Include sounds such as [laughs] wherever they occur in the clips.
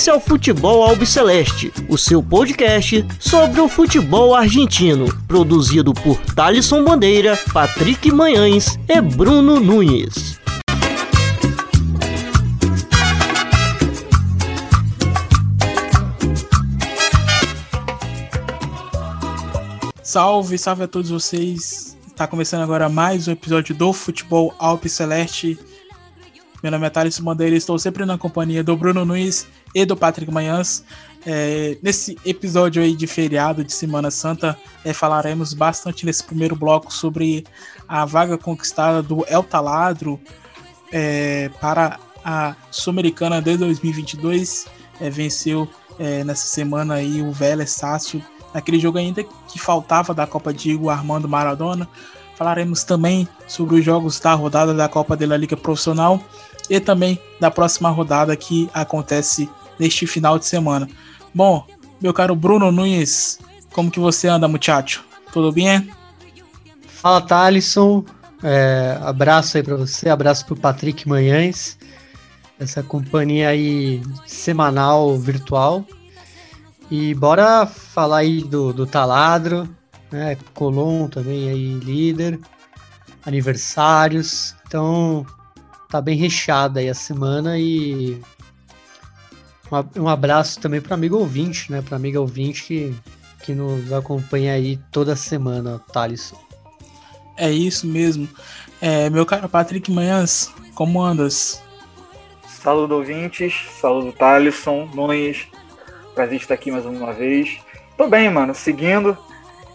Esse é o Futebol Albiceleste, o seu podcast sobre o futebol argentino, produzido por Thalisson Bandeira, Patrick Manhães e Bruno Nunes. Salve, salve a todos vocês. Está começando agora mais um episódio do Futebol Albiceleste. Meu nome é Thales Bandeira e estou sempre na companhia do Bruno Nunes e do Patrick Manhãs. É, nesse episódio aí de feriado de Semana Santa, é, falaremos bastante nesse primeiro bloco sobre a vaga conquistada do El Taladro é, para a Sul-Americana de 2022. É, venceu é, nessa semana aí o Vélez Sácio, naquele jogo ainda que faltava da Copa Diego Armando Maradona. Falaremos também sobre os jogos da rodada da Copa da Liga Profissional e também da próxima rodada que acontece neste final de semana. Bom, meu caro Bruno Nunes, como que você anda, muchacho? Tudo bem? Fala, Thalisson. É, abraço aí para você, abraço pro Patrick Manhães, essa companhia aí semanal virtual. E bora falar aí do, do Taladro, né? Colom também aí líder, aniversários. Então, tá bem recheada aí a semana e um abraço também para amigo ouvinte, né? Para amiga ouvinte que, que nos acompanha aí toda semana, Thalisson. É isso mesmo. É, meu caro Patrick Manhãs, como andas? Saludo ouvintes, saludo Thalisson, Nunes, prazer estar aqui mais uma vez. Tô bem, mano, seguindo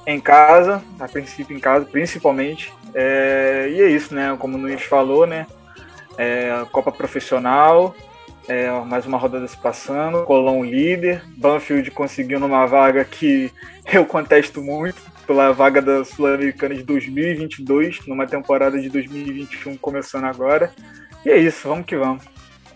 em casa, a princípio em casa, principalmente. É, e é isso, né? Como o Nunes falou, né? é, Copa Profissional, é, mais uma rodada se passando, Colón líder, Banfield conseguindo uma vaga que eu contesto muito, pela vaga da Sul-Americana de 2022, numa temporada de 2021 começando agora. E é isso, vamos que vamos.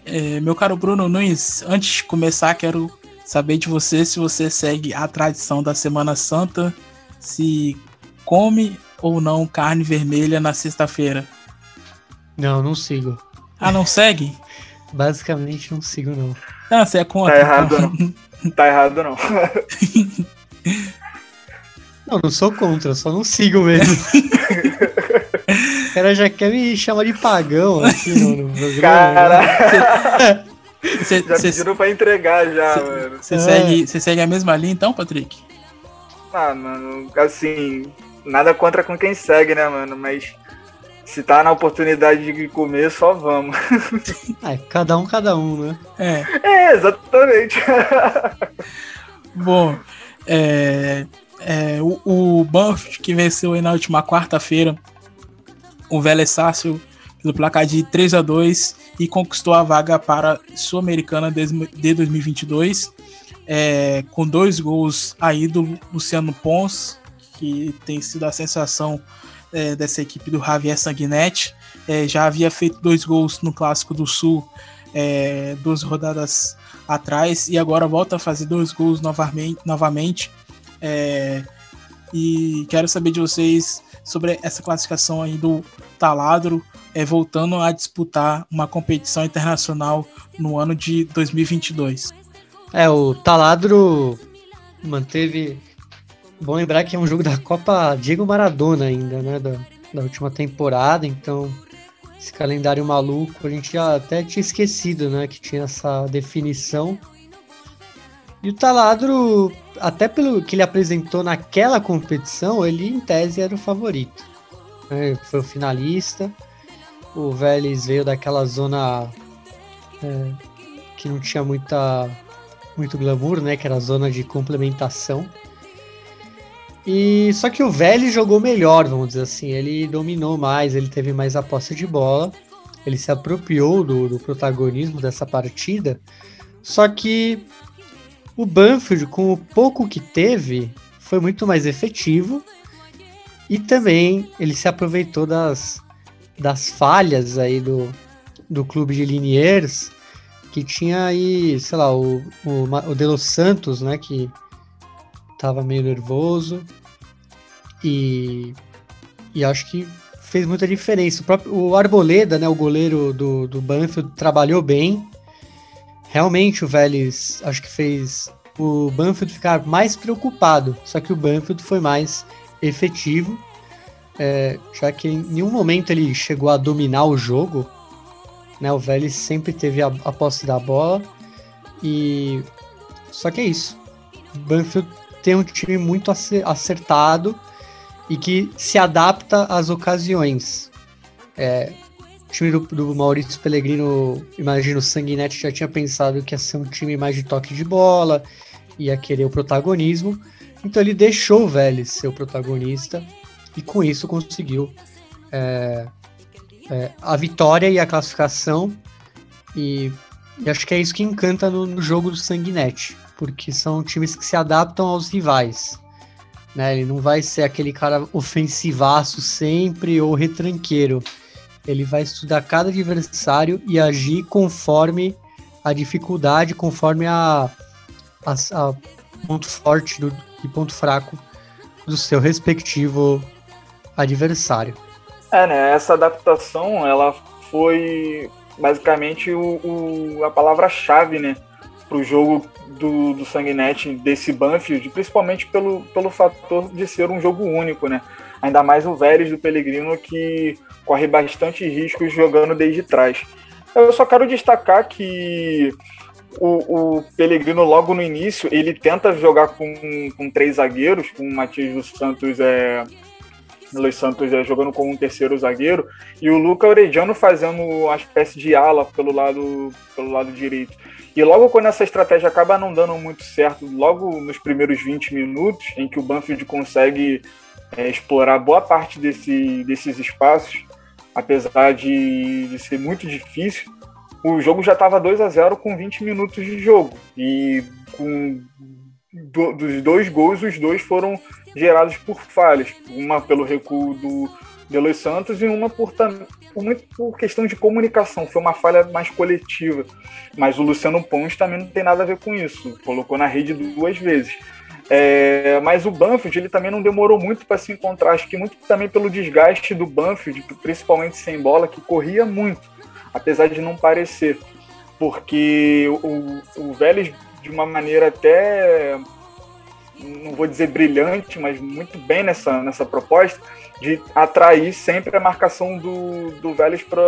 É, meu caro Bruno Nunes, antes de começar, quero saber de você se você segue a tradição da Semana Santa, se come ou não carne vermelha na sexta-feira. Não, não sigo. Ah, não segue? [laughs] Basicamente não sigo, não. Ah, você é contra. Tá errado, então. não. [laughs] Tá errado, não. não, não sou contra, só não sigo mesmo. [laughs] o cara já quer me chamar de pagão aqui no, no programa. Cara! Cê, já cê, pediram pra entregar já, cê, mano. Você é. segue, segue a mesma linha então, Patrick? Ah, mano, assim, nada contra com quem segue, né, mano? Mas se tá na oportunidade de comer, só vamos. [laughs] É, cada um, cada um, né? É, é exatamente. [laughs] Bom, é, é, o, o Banff, que venceu aí na última quarta-feira, o Vélez Sácio, pelo placar de 3 a 2 e conquistou a vaga para a Sul-Americana de 2022, é, com dois gols aí do Luciano Pons, que tem sido a sensação é, dessa equipe do Javier Sanguinetti. É, já havia feito dois gols no Clássico do Sul é, duas rodadas atrás e agora volta a fazer dois gols novamente. novamente é, e quero saber de vocês sobre essa classificação aí do Taladro, é, voltando a disputar uma competição internacional no ano de 2022. É, o Taladro manteve Bom lembrar que é um jogo da Copa Diego Maradona ainda, né? Da, da última temporada, então esse calendário maluco a gente já até tinha esquecido, né? Que tinha essa definição. E o Taladro, até pelo que ele apresentou naquela competição, ele em tese era o favorito. Né? Foi o finalista. O Vélez veio daquela zona é, que não tinha muita, muito glamour, né? Que era a zona de complementação. E só que o Vélez jogou melhor, vamos dizer assim. Ele dominou mais, ele teve mais a posse de bola, ele se apropriou do, do protagonismo dessa partida. Só que o Banfield, com o pouco que teve, foi muito mais efetivo e também ele se aproveitou das, das falhas aí do, do clube de Liniers, que tinha aí, sei lá, o, o, o De Los Santos, né, que tava meio nervoso. E, e acho que fez muita diferença. O, próprio, o Arboleda, né, o goleiro do, do Banfield, trabalhou bem. realmente o Vélez acho que fez o Banfield ficar mais preocupado, só que o Banfield foi mais efetivo, é, já que em nenhum momento ele chegou a dominar o jogo, né? O Vélez sempre teve a, a posse da bola e só que é isso. Banfield tem um time muito acertado e que se adapta às ocasiões. É, o time do, do Maurício Pellegrino, imagino, o Sanguinetti já tinha pensado que ia ser um time mais de toque de bola, ia querer o protagonismo. Então ele deixou o Vélez ser o protagonista e com isso conseguiu é, é, a vitória e a classificação. E, e, acho que é isso que encanta no, no jogo do Sanguinetti, porque são times que se adaptam aos rivais. Né? Ele não vai ser aquele cara ofensivaço sempre ou retranqueiro. Ele vai estudar cada adversário e agir conforme a dificuldade, conforme a, a, a ponto forte do, e ponto fraco do seu respectivo adversário. É, né? Essa adaptação, ela foi basicamente o, o a palavra-chave, né? Para o jogo do, do Sanguinete desse Banfield, principalmente pelo, pelo fator de ser um jogo único, né? Ainda mais o Vélez do Pellegrino que corre bastante riscos jogando desde trás. Eu só quero destacar que o, o Pellegrino, logo no início, ele tenta jogar com, com três zagueiros, com o Matias dos Santos é, Luiz Santos é, jogando como um terceiro zagueiro e o Luca Orediano fazendo uma espécie de ala pelo lado, pelo lado direito. E logo quando essa estratégia acaba não dando muito certo, logo nos primeiros 20 minutos, em que o Banfield consegue é, explorar boa parte desse, desses espaços, apesar de, de ser muito difícil, o jogo já estava 2 a 0 com 20 minutos de jogo. E com do, dos dois gols, os dois foram gerados por falhas. Uma pelo recuo do Delois Santos e uma por, por, muito por questão de comunicação. Foi uma falha mais coletiva. Mas o Luciano Pons também não tem nada a ver com isso. Colocou na rede duas vezes. É, mas o Banfield ele também não demorou muito para se encontrar. Acho que muito também pelo desgaste do Banfield, principalmente sem bola, que corria muito apesar de não parecer, porque o, o Vélez, de uma maneira até, não vou dizer brilhante, mas muito bem nessa, nessa proposta, de atrair sempre a marcação do, do Vélez para.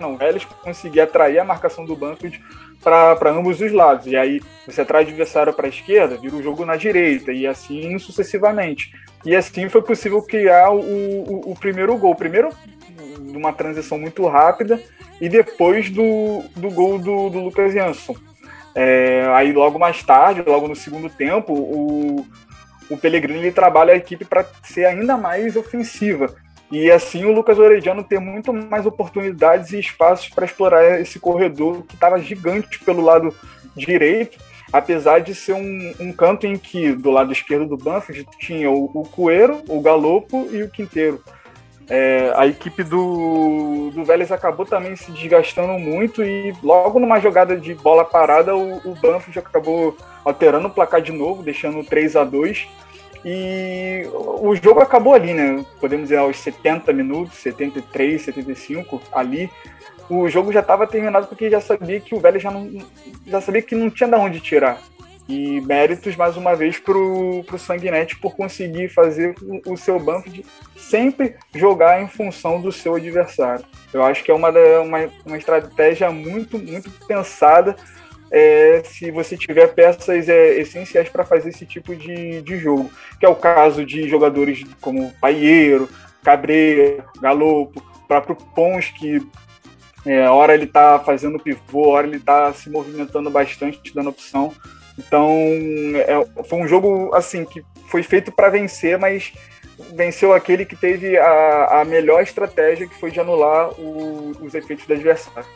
Não, Vélez conseguir atrair a marcação do Banfield para ambos os lados. E aí você atrai adversário para a esquerda, vira o jogo na direita, e assim sucessivamente. E assim foi possível criar o, o, o primeiro gol. Primeiro de uma transição muito rápida e depois do, do gol do, do Lucas Jansson. É, aí logo mais tarde, logo no segundo tempo, o, o Pellegrini ele trabalha a equipe para ser ainda mais ofensiva. E assim o Lucas Orediano ter muito mais oportunidades e espaços para explorar esse corredor que estava gigante pelo lado direito, apesar de ser um, um, canto em que do lado esquerdo do Banfield tinha o, o Coelho, o Galopo e o Quinteiro. É, a equipe do, do Vélez acabou também se desgastando muito e logo numa jogada de bola parada o, o Banfield acabou alterando o placar de novo, deixando 3 a 2 e o jogo acabou ali, né? Podemos dizer aos 70 minutos, 73, 75 ali. O jogo já estava terminado porque já sabia que o Vélez já não já sabia que não tinha de onde tirar. E méritos, mais uma vez, para o Sanguinete por conseguir fazer o seu de sempre jogar em função do seu adversário. Eu acho que é uma, uma, uma estratégia muito, muito pensada é, se você tiver peças é, essenciais para fazer esse tipo de, de jogo. Que é o caso de jogadores como Paieiro, Cabreira, Galopo, próprio Pons, que é, hora ele está fazendo pivô, hora ele está se movimentando bastante, dando opção. Então, é, foi um jogo assim que foi feito para vencer, mas venceu aquele que teve a, a melhor estratégia, que foi de anular o, os efeitos do adversário.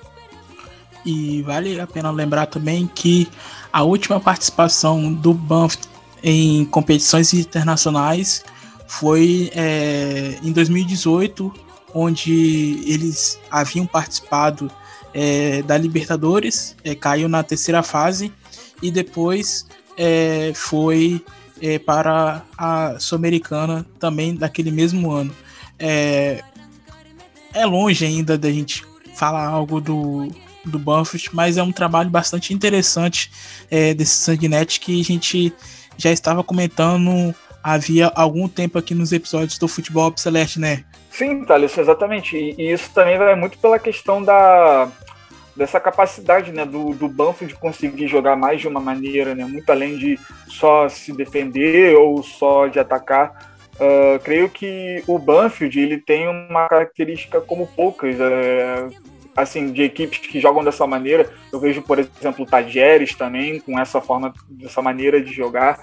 E vale a pena lembrar também que a última participação do Banff em competições internacionais foi é, em 2018, onde eles haviam participado é, da Libertadores, é, caiu na terceira fase e depois é, foi é, para a Sul-Americana também daquele mesmo ano. É, é longe ainda da gente falar algo do, do Banfield, mas é um trabalho bastante interessante é, desse Sanguinete que a gente já estava comentando havia algum tempo aqui nos episódios do Futebol Celeste, né? Sim, Thales, exatamente. E, isso também vai muito pela questão da dessa capacidade né, do, do Banfield de conseguir jogar mais de uma maneira, né, muito além de só se defender ou só de atacar. Uh, creio que o Banfield ele tem uma característica como poucas, é, assim, de equipes que jogam dessa maneira. Eu vejo, por exemplo, o Tajeres também com essa forma, dessa maneira de jogar.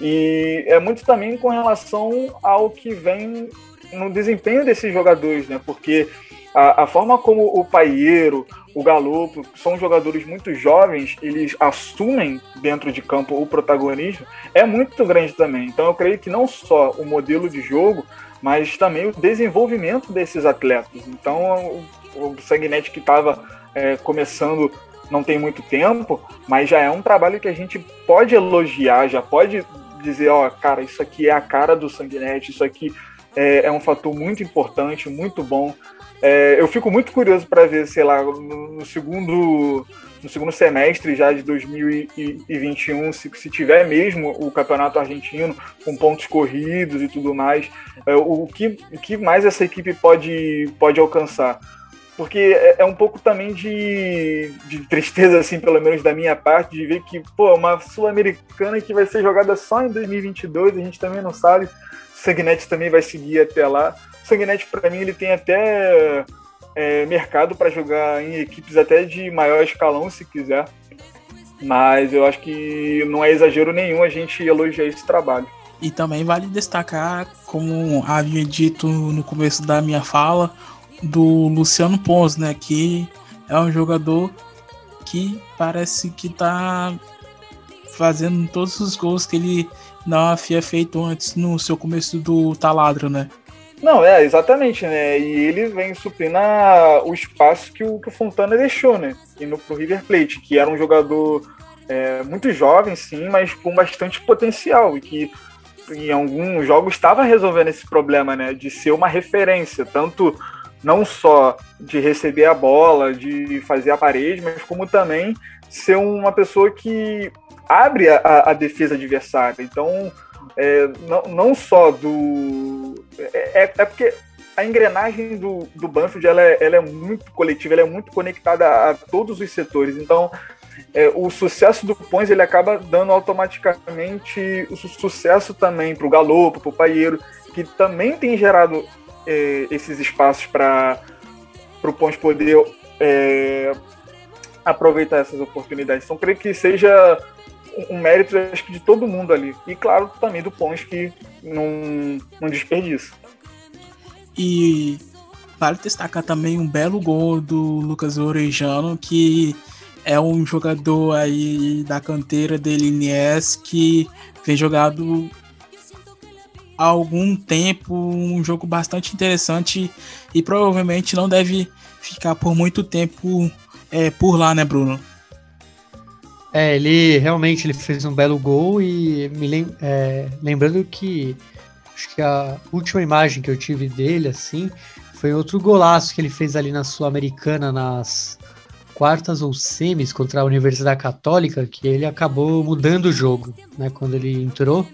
E é muito também com relação ao que vem no desempenho desses jogadores, né? Porque a, a forma como o Paieiro, o Galopo, são jogadores muito jovens, eles assumem dentro de campo o protagonismo, é muito grande também. Então eu creio que não só o modelo de jogo, mas também o desenvolvimento desses atletas. Então o, o Sanguinete que estava é, começando não tem muito tempo, mas já é um trabalho que a gente pode elogiar, já pode dizer, ó, cara, isso aqui é a cara do Sanguinete, isso aqui é, é um fator muito importante, muito bom. É, eu fico muito curioso para ver, sei lá, no, no, segundo no segundo semestre já de 2021, se, se tiver mesmo o campeonato argentino com pontos corridos e tudo mais, é, o, que, o que mais essa equipe pode, pode alcançar? porque é, é, um pouco também de, de tristeza, assim, pelo menos da minha parte, de ver que, pô, uma Sul-Americana que vai ser jogada só em 2022, a gente também não sabe o Sanguinete também vai seguir até lá. Sanguinete, para mim, ele tem até é, mercado para jogar em equipes até de maior escalão, se quiser. Mas eu acho que não é exagero nenhum a gente elogiar esse trabalho. E também vale destacar, como havia dito no começo da minha fala, do Luciano Pons, né? Que é um jogador que parece que tá fazendo todos os gols que ele não havia feito antes no seu começo do taladro, né? Não, é, exatamente, né? E ele vem suprindo o espaço que o, que o Fontana deixou, né? Indo pro River Plate, que era um jogador é, muito jovem, sim, mas com bastante potencial e que em alguns jogos estava resolvendo esse problema, né? De ser uma referência, tanto não só de receber a bola, de fazer a parede, mas como também ser uma pessoa que abre a, a defesa adversária. Então, é, não, não só do. É, é, é, porque a engrenagem do, do Banfield ela é, ela é muito coletiva, ela é muito conectada a, a todos os setores. Então, é, o sucesso do Pões ele acaba dando automaticamente o sucesso também para o Galopo, para o Paieiro, que também tem gerado é, esses espaços para o Pons poder é, aproveitar essas oportunidades. Então, creio que seja um mérito acho que de todo mundo ali. E, claro, também do Pons, que não, não desperdiça. E vale destacar também um belo gol do Lucas Orejano, que é um jogador aí da canteira dele Liniers que vem jogado há algum tempo, um jogo bastante interessante e provavelmente não deve ficar por muito tempo é, por lá, né, Bruno? É, ele realmente ele fez um belo gol e me lem é, lembrando que acho que a última imagem que eu tive dele assim foi outro golaço que ele fez ali na Sul-Americana nas quartas ou semis contra a Universidade Católica, que ele acabou mudando o jogo, né, quando ele entrou.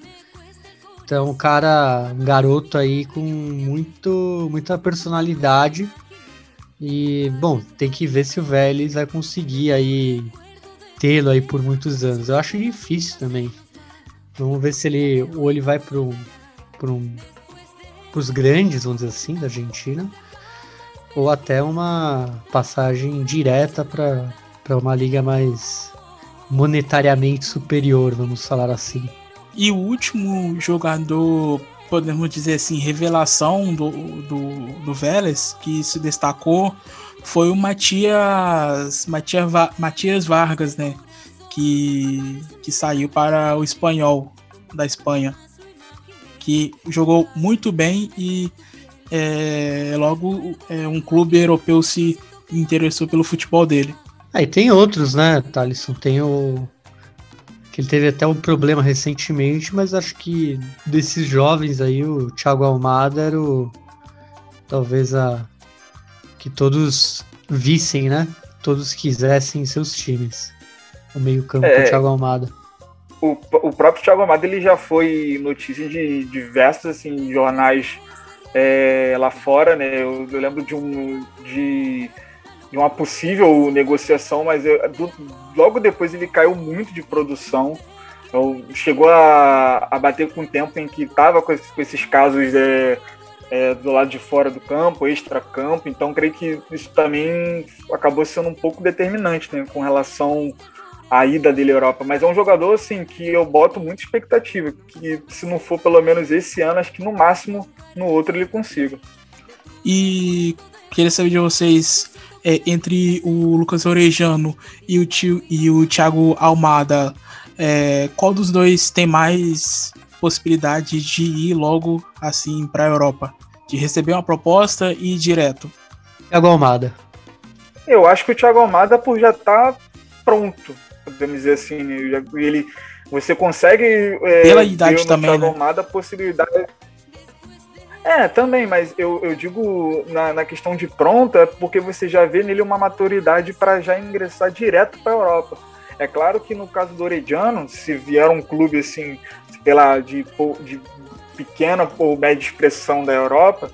Então, um cara, um garoto aí com muito, muita personalidade. E, bom, tem que ver se o Vélez vai conseguir aí tê-lo aí por muitos anos. Eu acho difícil também. Vamos ver se ele ou ele vai para um, um, os grandes, vamos dizer assim, da Argentina, ou até uma passagem direta para uma liga mais monetariamente superior, vamos falar assim. E o último jogador, podemos dizer assim, revelação do, do, do Vélez, que se destacou, foi o Matias, Matias, Matias Vargas, né? Que, que saiu para o espanhol da Espanha. Que jogou muito bem e é, logo é, um clube europeu se interessou pelo futebol dele. Aí ah, tem outros, né, Thalisson? Tem o que ele teve até um problema recentemente, mas acho que desses jovens aí, o Thiago Almada era o, talvez a que todos vissem, né? todos quisessem seus times. O meio-campo é, Thiago Almada. O, o próprio Thiago Almada ele já foi notícia de diversos assim, jornais é, lá fora, né? Eu, eu, lembro de um de, de uma possível negociação, mas eu, do, logo depois ele caiu muito de produção. Eu, chegou a, a bater com o tempo em que estava com, com, esses casos é, é, do lado de fora do campo, extra-campo, então creio que isso também acabou sendo um pouco determinante né, com relação à ida dele à Europa. Mas é um jogador assim que eu boto muita expectativa, que se não for pelo menos esse ano, acho que no máximo no outro ele consiga. E queria saber de vocês, é, entre o Lucas Orejano e o, tio, e o Thiago Almada, é, qual dos dois tem mais possibilidade de ir logo assim para a Europa? De receber uma proposta e ir direto? Thiago Almada. Eu acho que o Thiago Almada por já tá pronto, podemos dizer assim. Né? Ele, você consegue é, pela idade também, Thiago né? Almada a possibilidade é, também, mas eu, eu digo na, na questão de pronta, porque você já vê nele uma maturidade para já ingressar direto para a Europa. É claro que no caso do Orediano, se vier um clube assim, pela de, de pequena ou média expressão da Europa,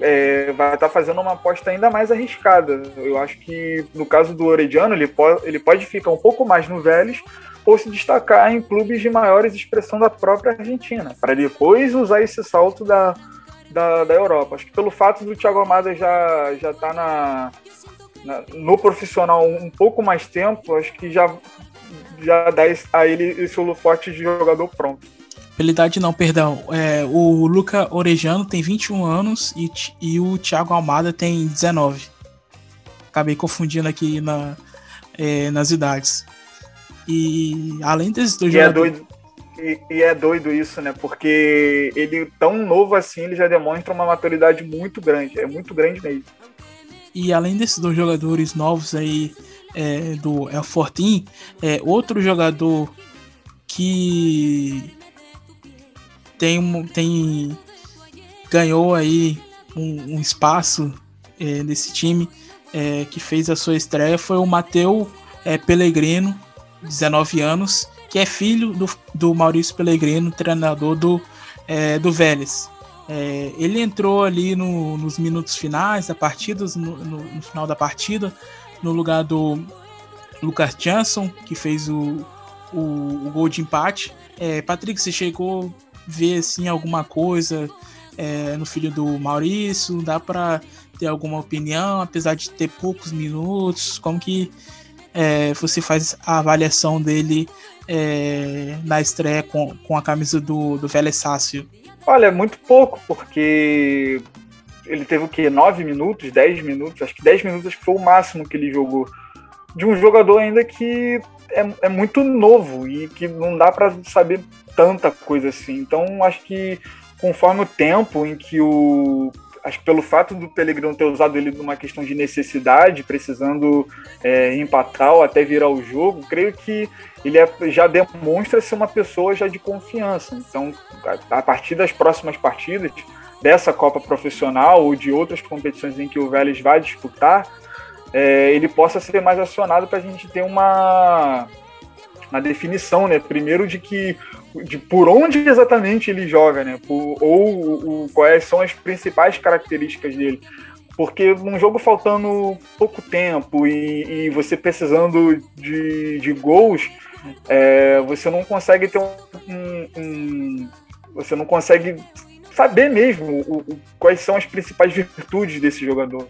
é, vai estar tá fazendo uma aposta ainda mais arriscada. Eu acho que no caso do Orediano, ele pode, ele pode ficar um pouco mais no Vélez ou se destacar em clubes de maiores expressão da própria Argentina, para depois usar esse salto da, da, da Europa. Acho que pelo fato do Thiago Amada já já tá na, no profissional um pouco mais tempo, acho que já já dá a ele esse holofote de jogador pronto. Pela idade não, perdão. É, o Luca Orejano tem 21 anos e, e o Thiago Almada tem 19. Acabei confundindo aqui na, é, nas idades. E além desses dois e é jogadores... É doido, e, e, é doido isso, né? Porque ele, tão novo assim, ele já demonstra uma maturidade muito grande. É muito grande mesmo. E além desses dois jogadores novos aí é, do El Fortin, é, outro jogador que tem, tem ganhou aí um, um espaço é, nesse time é, que fez a sua estreia foi o Mateu é, Pellegrino, 19 anos, que é filho do, do Maurício Pellegrino, treinador do, é, do Vélez. É, ele entrou ali no, nos minutos finais da partida, no, no, no, final da partida, no lugar do Lucas Jansson, que fez o, o, o gol de empate. É, Patrick, você chegou a ver assim, alguma coisa é, no filho do Maurício? Dá para ter alguma opinião, apesar de ter poucos minutos? Como que é, você faz a avaliação dele é, na estreia com, com a camisa do, do Vélez Sácio? Olha, muito pouco, porque ele teve o quê? 9 minutos, 10 minutos? Acho que 10 minutos acho que foi o máximo que ele jogou. De um jogador ainda que é, é muito novo e que não dá para saber tanta coisa assim. Então acho que conforme o tempo em que o acho que pelo fato do Pellegrino ter usado ele numa questão de necessidade, precisando é, empatar ou até virar o jogo, creio que ele é, já demonstra ser uma pessoa já de confiança. Então, a, a partir das próximas partidas dessa Copa Profissional ou de outras competições em que o Vélez vai disputar, é, ele possa ser mais acionado para a gente ter uma, uma definição, né? Primeiro de que de por onde exatamente ele joga, né? Por, ou, quais são as principais características dele. Porque num jogo faltando pouco tempo e, e você precisando de, de gols, é, você não consegue ter um, um, um, Você não consegue saber mesmo o, o, quais são as principais virtudes desse jogador.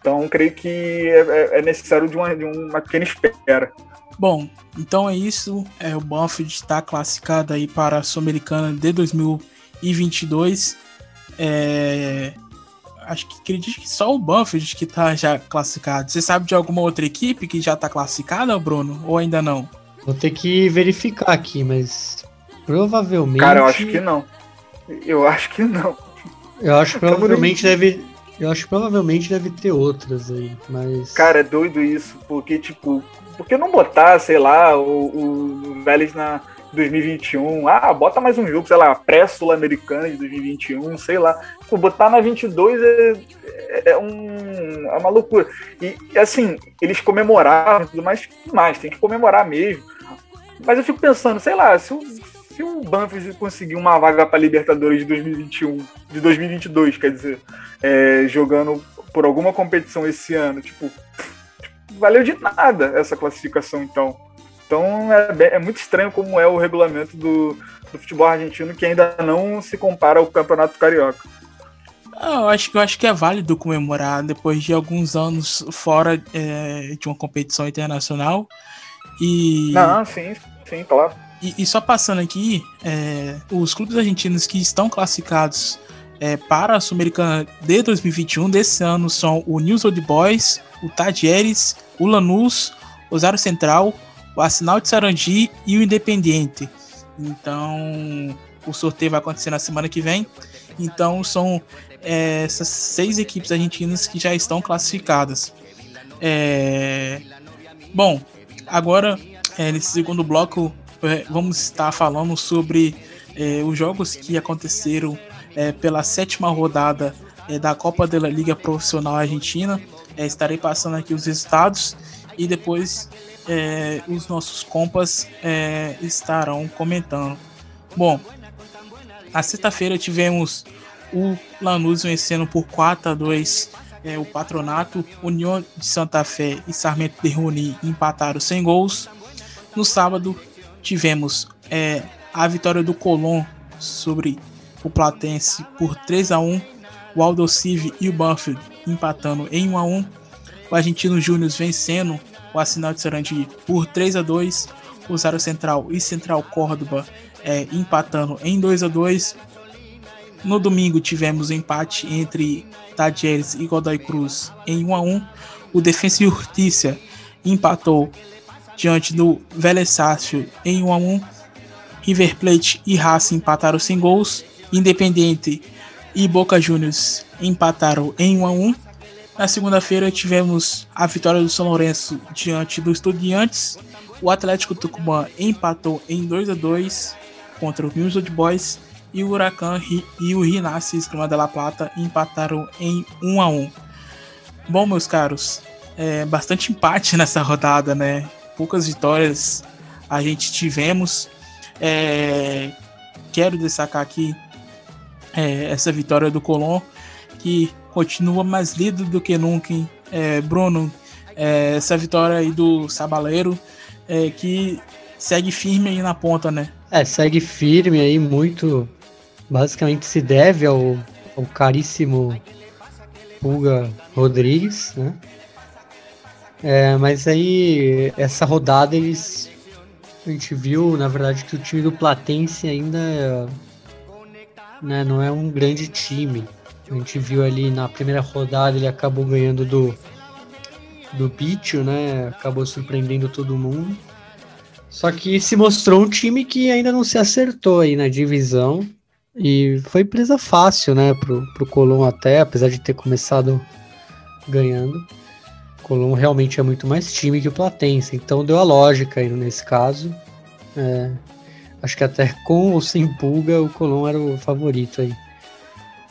Então, creio que é, é, é necessário de uma, de uma pequena espera. Bom, então é isso. É, o Banfield está classificado aí para a Sul-Americana de 2022. É, acho que acredito que só o Banfield que está já classificado. Você sabe de alguma outra equipe que já está classificada, Bruno? Ou ainda não? Vou ter que verificar aqui, mas provavelmente. Cara, eu acho que não. Eu acho que não. Eu acho que provavelmente deve. Eu acho provavelmente deve ter outras aí, mas. Cara, é doido isso, porque, tipo, por que não botar, sei lá, o, o Vélez na, 2021. Ah, bota mais um jogo, sei lá, pré-sul-americana de 2021, sei lá. Tipo, botar na 22 é, é, é, um, é uma loucura. E, assim, eles comemoraram tudo mais, mais, tem que comemorar mesmo. Mas eu fico pensando, sei lá, se o, se o Banfield conseguir uma vaga para Libertadores de 2021, de 2022, quer dizer, é, jogando por alguma competição esse ano, tipo, valeu de nada essa classificação, então. Então é, é muito estranho como é o regulamento do, do, futebol argentino que ainda não se compara ao campeonato carioca. Ah, eu acho que eu acho que é válido comemorar depois de alguns anos fora é, de uma competição internacional e. Não, sim, sim, claro. E, e só passando aqui, é, os clubes argentinos que estão classificados é, para a Sul-Americana de 2021 desse ano são o News Old Boys, o Tadieres, o Lanús, o Zaro Central, o Arsenal de Sarandi e o Independiente. Então, o sorteio vai acontecer na semana que vem. Então, são é, essas seis equipes argentinas que já estão classificadas. É... Bom, agora, é, nesse segundo bloco, vamos estar falando sobre é, os jogos que aconteceram é, pela sétima rodada da Copa da Liga Profissional Argentina. estarei passando aqui os resultados e depois é, os nossos compas é, estarão comentando. Bom, na sexta-feira tivemos o Lanús vencendo por 4 a 2 é, o Patronato, União de Santa Fé e Sarmento de Runi empataram sem gols. No sábado tivemos é, a vitória do Colón sobre o Platense por 3 a 1 o Aldo Civi e o Banfield empatando em 1 a 1 o Argentino Júnior vencendo o Assinal de Sarandi por 3 a 2 o Zaro Central e Central Córdoba é, empatando em 2 a 2 No domingo tivemos empate entre Tadieres e Godoy Cruz em 1 a 1 O Defensa e Justiça empatou diante do Vélez Sácio em 1 a 1 River Plate e Racing empataram sem gols. Independiente e Boca Juniors empataram em 1 a 1 na segunda-feira tivemos a vitória do São Lourenço diante do Estudiantes. O Atlético Tucumã empatou em 2 a 2 contra o News Old Boys e o Huracan e o Esgrima de La Plata empataram em 1 a 1. Bom, meus caros, é bastante empate [laughs] nessa rodada, né? Poucas vitórias a gente tivemos. É, quero destacar aqui é, essa vitória do Colón, que continua mais líder do que nunca? É, Bruno, é, essa vitória aí do Sabaleiro, é, que segue firme aí na ponta, né? É, segue firme aí, muito. Basicamente se deve ao, ao caríssimo Pulga Rodrigues, né? É, mas aí, essa rodada eles. A gente viu, na verdade, que o time do Platense ainda né, não é um grande time. A gente viu ali na primeira rodada, ele acabou ganhando do, do Bicho, né? Acabou surpreendendo todo mundo. Só que se mostrou um time que ainda não se acertou aí na divisão. E foi presa fácil, né, pro, pro Colom até, apesar de ter começado ganhando. O Colom realmente é muito mais time que o Platense, então deu a lógica aí nesse caso. É, acho que até com ou sem pulga, o Colom era o favorito aí.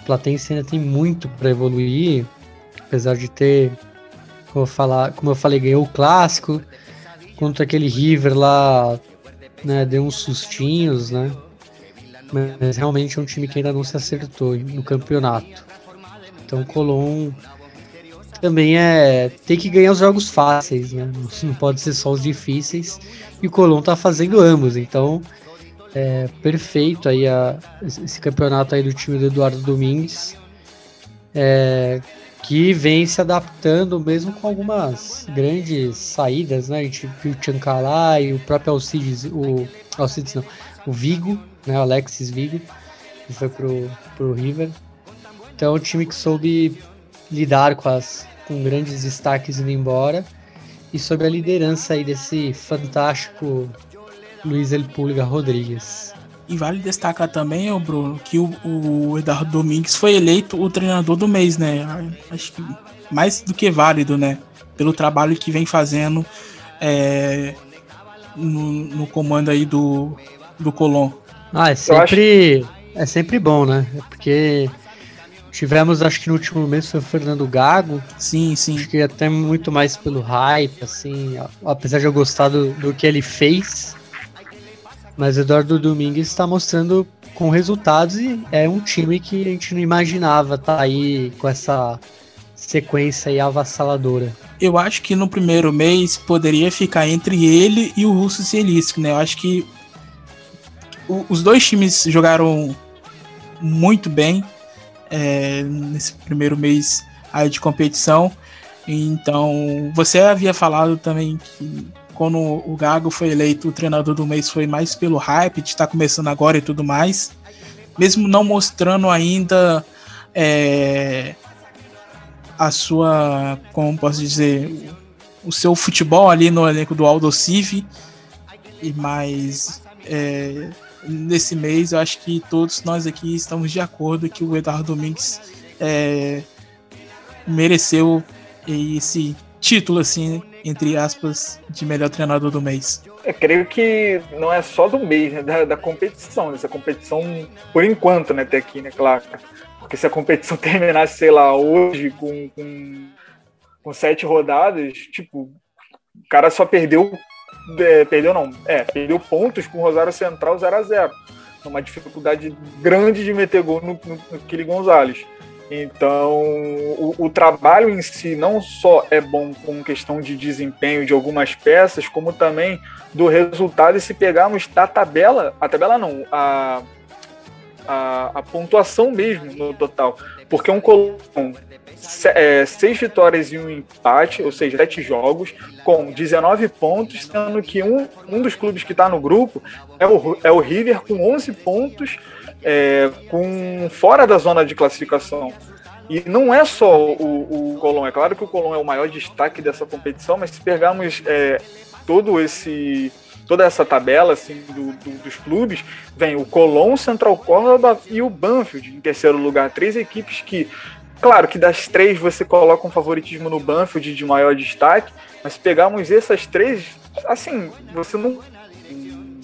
Platense ainda tem muito para evoluir, apesar de ter, como eu, falar, como eu falei, ganhou o clássico contra aquele River lá, né, deu uns sustinhos, né? Mas realmente é um time que ainda não se acertou no campeonato. Então o Colom também é tem que ganhar os jogos fáceis, né? Não pode ser só os difíceis. E o Colom tá fazendo ambos, então é, perfeito aí a, esse campeonato aí do time do Eduardo Domingues, é, que vem se adaptando mesmo com algumas grandes saídas, né? A gente viu o Chancalá e o próprio Alcides, o Alcides não, o Vigo, né? O Alexis Vigo, que foi pro, pro River. Então, é um time que soube lidar com as com grandes destaques indo embora e sob a liderança aí desse fantástico Luiz El Pulga Rodrigues. E vale destacar também, o Bruno, que o, o Eduardo Domingues foi eleito o treinador do mês, né? Acho que mais do que válido, né? Pelo trabalho que vem fazendo é, no, no, comando aí do, do Colón. Ah, é sempre, acho... é sempre bom, né? Porque tivemos, acho que no último mês foi o Fernando Gago. Sim, sim. Acho que até muito mais pelo hype, assim, apesar de eu gostar do, do que ele fez. Mas Eduardo Domingues está mostrando com resultados e é um time que a gente não imaginava estar tá aí com essa sequência aí avassaladora. Eu acho que no primeiro mês poderia ficar entre ele e o Russo Zielinski, né? Eu acho que o, os dois times jogaram muito bem é, nesse primeiro mês aí de competição. Então, você havia falado também que quando o Gago foi eleito o treinador do mês foi mais pelo hype de estar tá começando agora e tudo mais, mesmo não mostrando ainda é, a sua, como posso dizer, o seu futebol ali no elenco do Aldo Civi, mais é, nesse mês eu acho que todos nós aqui estamos de acordo que o Eduardo Domingues é, mereceu esse título assim entre aspas, de melhor treinador do mês? Eu creio que não é só do mês, né, da, da competição. Essa competição, por enquanto, né, até aqui, né, claro. Porque se a competição [laughs] terminasse, sei lá, hoje com, com, com sete rodadas, tipo, o cara só perdeu. É, perdeu não, é, perdeu pontos com o Rosário Central 0 a 0 Uma dificuldade grande de meter gol no, no, no Kili Gonzalez. Então, o, o, trabalho em si não só é bom com questão de desempenho de algumas peças, como também do resultado. E se pegarmos da tabela, a tabela não, a, a, a pontuação mesmo no total, porque um Colón é, seis vitórias e um empate, ou seja, sete jogos, com 19 pontos, sendo que um, um dos clubes que está no grupo é o, é o River com 11 pontos é, com fora da zona de classificação. E não é só o, o Colón, é claro que o Colón é o maior destaque dessa competição, mas se pegarmos é, todo esse toda essa tabela assim do, do, dos clubes, vem o Colón, Central Córdoba e o Banfield em terceiro lugar, três equipes que Claro que das três você coloca um favoritismo no Banfield de maior destaque, mas pegarmos essas três, assim, você não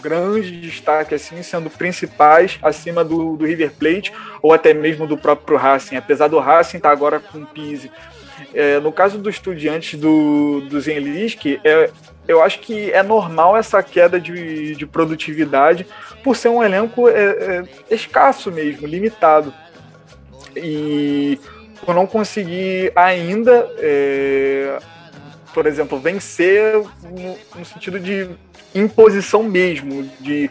grande destaque, assim, sendo principais acima do, do River Plate ou até mesmo do próprio Racing, apesar do Racing estar tá agora com o Pise. É, no caso do Estudiantes do, do Zenlisk, é, eu acho que é normal essa queda de, de produtividade por ser um elenco é, é, escasso mesmo, limitado. E por não conseguir ainda, é, por exemplo, vencer no, no sentido de imposição mesmo, de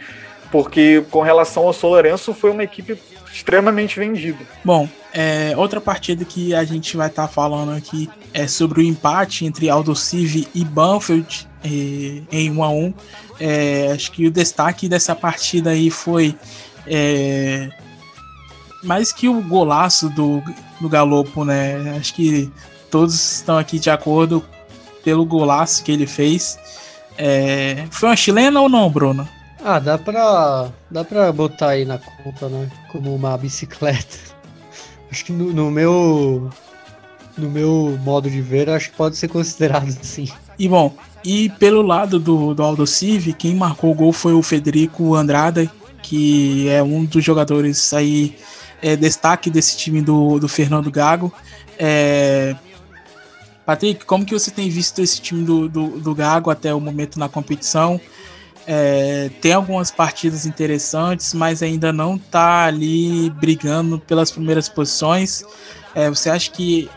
porque com relação ao São foi uma equipe extremamente vendida. Bom, é, outra partida que a gente vai estar tá falando aqui é sobre o empate entre Aldo Civi e Banfield é, em 1 a 1 é, Acho que o destaque dessa partida aí foi é, mais que o golaço do, do Galopo, né? Acho que todos estão aqui de acordo pelo golaço que ele fez. É... Foi uma chilena ou não, Bruno? Ah, dá pra, dá pra botar aí na conta, né? Como uma bicicleta. [laughs] Acho que no, no meu no meu modo de ver, acho que pode ser considerado [laughs] assim. E bom, e pelo lado do, do Aldo Civi, quem marcou o gol foi o Federico Andrada, que é um dos jogadores aí, é, destaque desse time do, do Fernando Gago. É, Patrick, como que você tem visto esse time do, do, do Gago até o momento na competição? É, tem algumas partidas interessantes, mas ainda não está ali brigando pelas primeiras posições. É, você acha que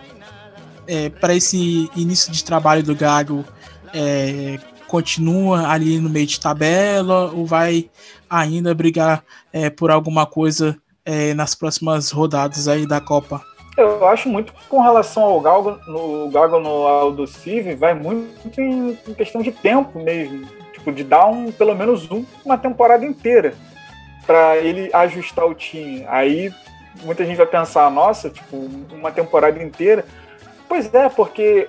é, para esse início de trabalho do Gago é, continua ali no meio de tabela ou vai ainda brigar é, por alguma coisa é, nas próximas rodadas aí da Copa? Eu acho muito com relação ao Galgo no Galgo no Aldo Civi, vai muito em, em, questão de tempo mesmo, tipo de dar um pelo menos um uma temporada inteira para ele ajustar o time. Aí muita gente vai pensar, nossa, tipo, uma temporada inteira. Pois é, porque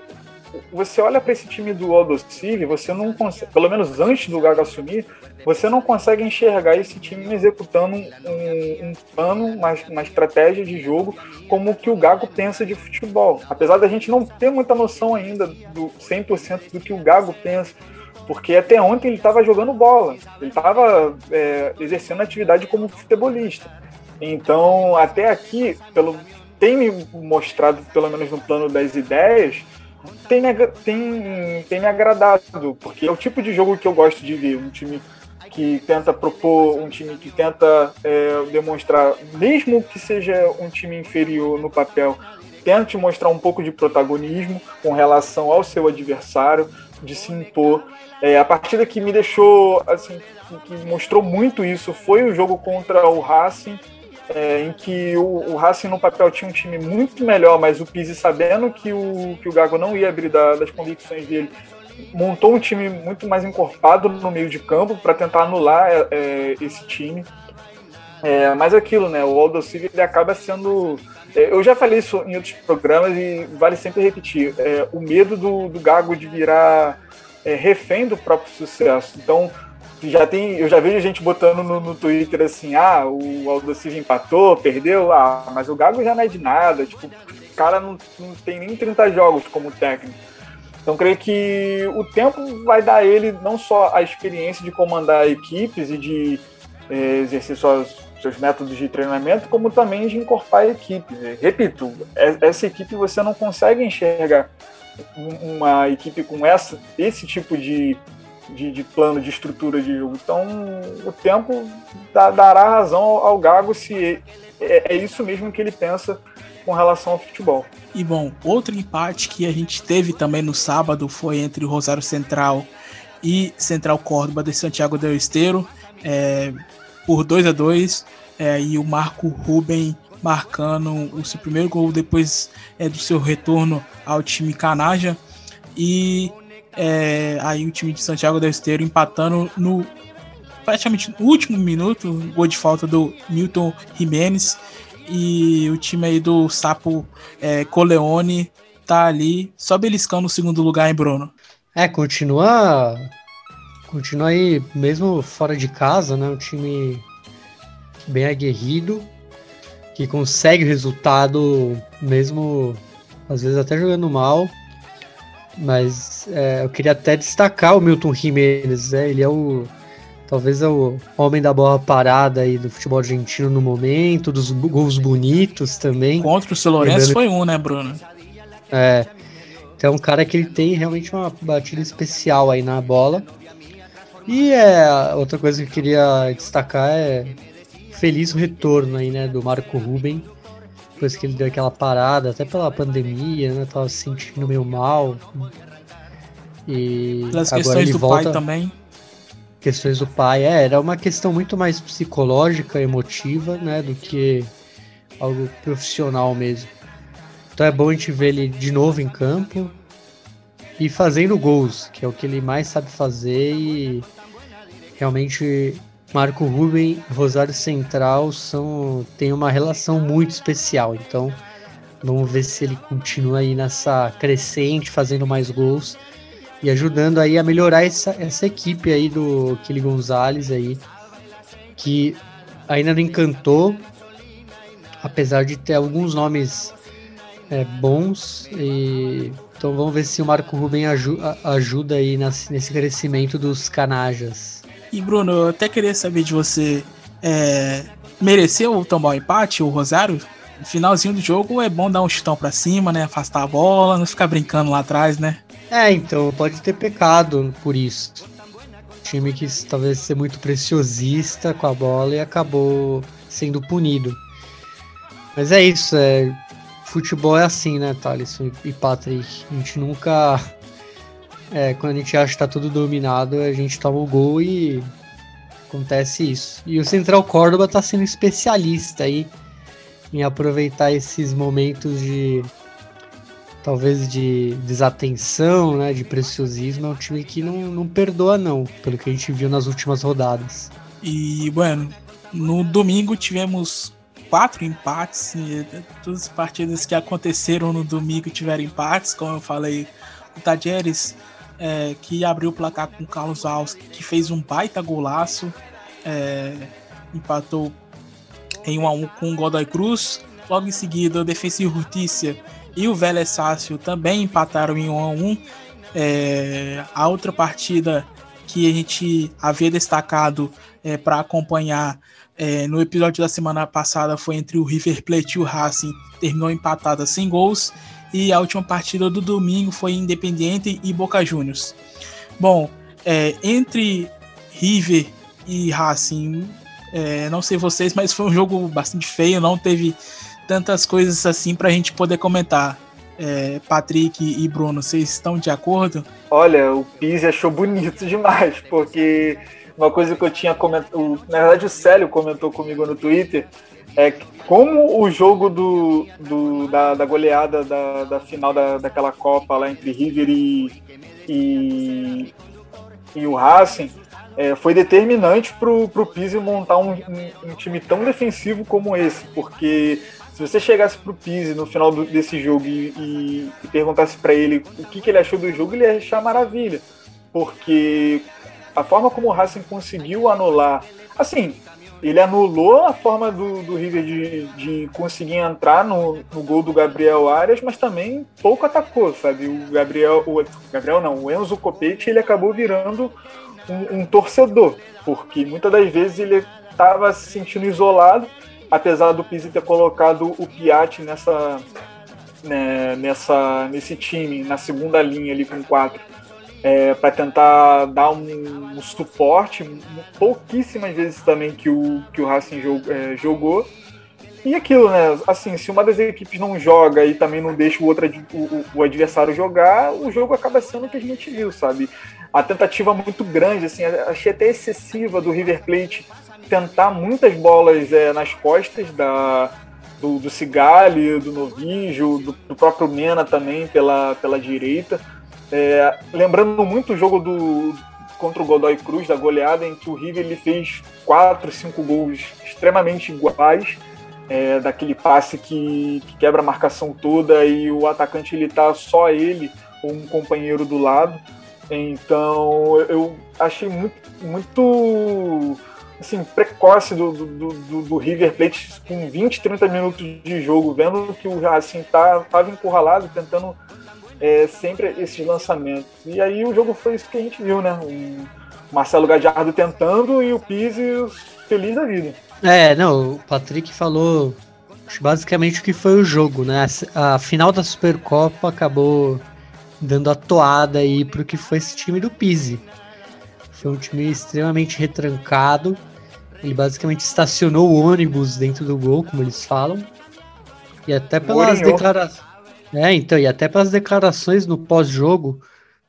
você olha para esse time do Aldo Civi, você não consegue, pelo menos antes do Gago assumir, você não consegue enxergar esse time executando um, um plano, uma, uma estratégia de jogo como que o Gago pensa de futebol. Apesar da gente não ter muita noção ainda do 100% do que o Gago pensa, porque até ontem ele estava jogando bola, ele estava é, exercendo atividade como futebolista. Então, até aqui, pelo, tem me mostrado, pelo menos no plano das ideias, tem me, tem, tem me agradado, porque é o tipo de jogo que eu gosto de ver, um time que tenta propor, um time que tenta é, demonstrar, mesmo que seja um time inferior no papel, tente mostrar um pouco de protagonismo com relação ao seu adversário, de se impor. É, a partida que me deixou, assim, que mostrou muito isso foi o jogo contra o Racing, é, em que o, o, Racing no papel tinha um time muito melhor, mas o Pizzi, sabendo que o, que o Gago não ia abrir da, das convicções dele, montou um time muito mais encorpado no meio de campo para tentar anular é, é, esse time. É, mas aquilo, né? O Aldo Silva ele acaba sendo. É, eu já falei isso em outros programas e vale sempre repetir. É, o medo do, do Gago de virar é, refém do próprio sucesso. Então, já tem, eu já vejo gente botando no, no Twitter assim, ah, o Aldo Silva empatou, perdeu, ah, mas o Gago já não é de nada, tipo, o cara não, não tem nem 30 jogos como técnico. Então, creio que o tempo vai dar a ele não só a experiência de comandar equipes e de é, exercer suas, seus métodos de treinamento, como também de incorporar equipes. Repito, é, essa equipe você não consegue enxergar uma equipe com essa, esse tipo de, de, de plano, de estrutura de jogo. Então, o tempo dará razão ao Gago se é, é isso mesmo que ele pensa com relação ao futebol. E bom, outro empate que a gente teve também no sábado foi entre o Rosário Central e Central Córdoba de Santiago del Esteiro, é, por 2 a 2 é, e o Marco Ruben marcando o seu primeiro gol depois é, do seu retorno ao time Canaja e é, aí o time de Santiago del Esteiro empatando no praticamente no último minuto, gol de falta do Milton Jimenez e o time aí do Sapo é, Coleone tá ali só beliscando o segundo lugar, em Bruno? É, continua. Continua aí, mesmo fora de casa, né? Um time bem aguerrido, que consegue resultado, mesmo às vezes até jogando mal. Mas é, eu queria até destacar o Milton Jimenez, né? Ele é o Talvez é o homem da bola parada aí do futebol argentino no momento, dos gols bonitos também. Contra o Celorense foi um, né, Bruno? É. Então, é um cara que ele tem realmente uma batida especial aí na bola. E é, outra coisa que eu queria destacar é feliz retorno aí, né, do Marco Ruben. Depois que ele deu aquela parada, até pela pandemia, né, tava se sentindo meio mal. E Pelas questões do volta... pai também questões do pai. É, era uma questão muito mais psicológica, emotiva, né, do que algo profissional mesmo. Então é bom a gente ver ele de novo em campo e fazendo gols, que é o que ele mais sabe fazer e realmente Marco Ruben e Rosário Central são tem uma relação muito especial. Então vamos ver se ele continua aí nessa crescente, fazendo mais gols e ajudando aí a melhorar essa, essa equipe aí do Kili Gonzalez aí, que ainda não encantou, apesar de ter alguns nomes é, bons. E, então vamos ver se o Marco Ruben aju ajuda aí nesse, crescimento dos canajas. E Bruno, eu até queria saber de você, é, mereceu tomar o empate, o Rosário? No finalzinho do jogo é bom dar um chutão pra cima, né? Afastar a bola, não ficar brincando lá atrás, né? É, então, pode ter pecado por isso. Time que talvez ser muito preciosista com a bola e acabou sendo punido. Mas é isso, é, futebol é assim, né, Thales e Patrick? A gente nunca. É, quando a gente acha que tá tudo dominado, a gente toma o gol e acontece isso. E o Central Córdoba tá sendo especialista aí em aproveitar esses momentos de talvez de desatenção, né, de preciosismo, é um time que não, não perdoa não, pelo que a gente viu nas últimas rodadas. E, bueno, no domingo tivemos quatro empates, todas as partidas que aconteceram no domingo tiveram empates, como eu falei, o Tajeres, é, que abriu o placar com o Carlos Alves, que fez um baita golaço, é, empatou em 1 a 1 com o Godoy Cruz, logo em seguida o Defensa e e o Vélez Sácio também empataram em 1 a 1 É, a outra partida que a gente havia destacado é, para acompanhar é, no episódio da semana passada foi entre o River Plate e o Racing, terminou empatada sem gols. E a última partida do domingo foi Independiente e Boca Juniors. Bom, é, entre River e Racing, é, não sei vocês, mas foi um jogo bastante feio, não teve tantas coisas assim para a gente poder comentar. É, Patrick e Bruno, vocês estão de acordo? Olha, o Pizzi achou bonito [laughs] demais, porque uma coisa que eu tinha comentado, na verdade o Célio comentou comigo no Twitter, é como o jogo do, do da, da, goleada da, da final da, daquela Copa lá entre River e, e, e o Racing é, foi determinante para o Pizzi montar um, um, um, time tão defensivo como esse, porque se você chegasse para o Pizzi no final do, desse jogo e, e, e perguntasse para ele o que, que, ele achou do jogo, ele ia achar maravilha, porque a forma como o Racing conseguiu anular, assim, ele anulou a forma do, do River de, de conseguir entrar no, no, gol do Gabriel Arias, mas também pouco atacou, sabe? O Gabriel, o Gabriel não, o Enzo Copete, ele acabou virando um, um torcedor, porque muitas das vezes ele estava se sentindo isolado, apesar do Pizzi ter colocado o Piatti nessa, né, nessa, nesse time, na segunda linha ali com quatro é, para tentar dar um, um, suporte, pouquíssimas vezes também que o, que o Racing jog, é, jogou. E aquilo, né? Assim, se uma das equipes não joga e também não deixa o outro o, o adversário jogar, o jogo acaba sendo o que a gente viu, sabe? A tentativa muito grande, assim, achei até excessiva do River Plate tentar muitas bolas é, nas costas da, do, do Cigali, do Novijo, do, do próprio Mena também pela, pela direita é, lembrando muito o jogo do contra o Godoy Cruz, da goleada, em que o River ele fez quatro, cinco gols extremamente iguais, é, daquele passe que, que, quebra a marcação toda e o atacante ele tá só ele ou um companheiro do lado. Então eu achei muito, muito assim, precoce do, do, do, do, River Plate com 20, 30 minutos de jogo, vendo que o Racing tá, tava encurralado, tentando é, sempre esses lançamentos. E aí o jogo foi isso que a gente viu, né? O Marcelo Gadiardo tentando e o Pizzi feliz da vida. É, não, o Patrick falou basicamente o que foi o jogo, né? A, final da Supercopa acabou dando a toada aí pro que foi esse time do Pizzi. Foi um time extremamente retrancado. Ele basicamente estacionou o ônibus dentro do gol, como eles falam. E até pelas declarações. É, então, e até pelas declarações no pós-jogo,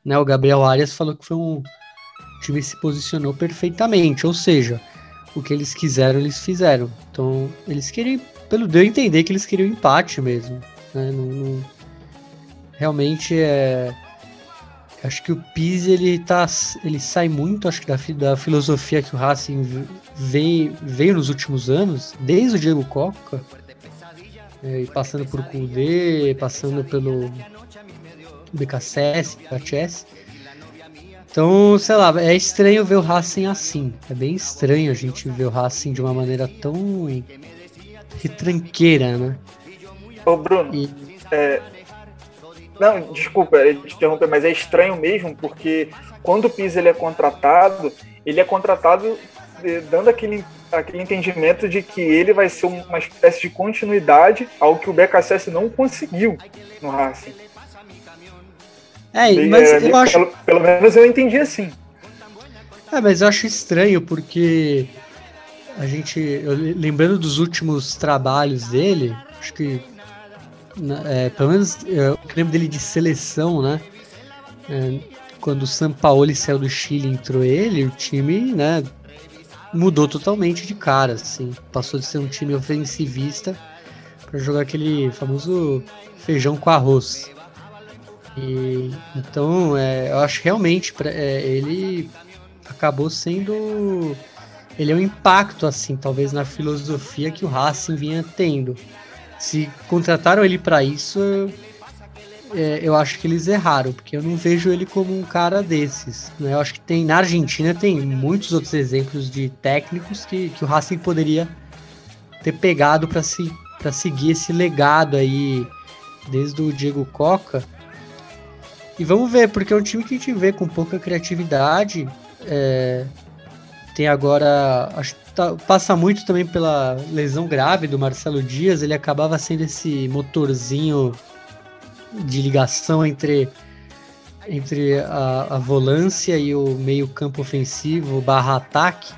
né, o Gabriel Arias falou que foi um o time se posicionou perfeitamente, ou seja, o que eles quiseram, eles fizeram. Então, eles queriam, pelo deu a entender que eles queriam empate mesmo, né? Não, não, realmente é acho que o Pizzi ele tá ele sai muito acho que da, da filosofia que o Racing veio, veio nos últimos anos, desde o Diego Coca é, e passando por Kudê, passando pelo BKSS, KTS. Então, sei lá, é estranho ver o Racing assim. É bem estranho a gente ver o Racing de uma maneira tão retranqueira, né? Ô, Bruno, e... é... não, desculpa te interromper, mas é estranho mesmo, porque quando o Pisa ele é contratado, ele é contratado dando aquele, aquele entendimento de que ele vai ser uma espécie de continuidade ao que o BKSS não conseguiu no Racing. É, mas é, eu acho... Pelo, pelo, menos eu entendi assim. É, mas eu acho estranho porque a gente, eu, lembrando dos últimos trabalhos dele, acho que é, pelo menos eu lembro dele de seleção, né? É, quando o Sampaoli saiu do Chile entrou ele, o time, né, mudou totalmente de cara, assim. Passou de ser um time ofensivista para jogar aquele famoso feijão com arroz. E, então, é, eu acho que realmente pra, é, ele acabou sendo. Ele é um impacto, assim, talvez na filosofia que o Racing vinha tendo. Se contrataram ele para isso, é, eu acho que eles erraram, porque eu não vejo ele como um cara desses. Né? Eu acho que tem na Argentina tem muitos outros exemplos de técnicos que, que o Racing poderia ter pegado para se, seguir esse legado aí, desde o Diego Coca. E vamos ver, porque é um time que a gente vê com pouca criatividade. É, tem agora. Acho, tá, passa muito também pela lesão grave do Marcelo Dias. Ele acabava sendo esse motorzinho de ligação entre, entre a, a volância e o meio-campo ofensivo barra ataque.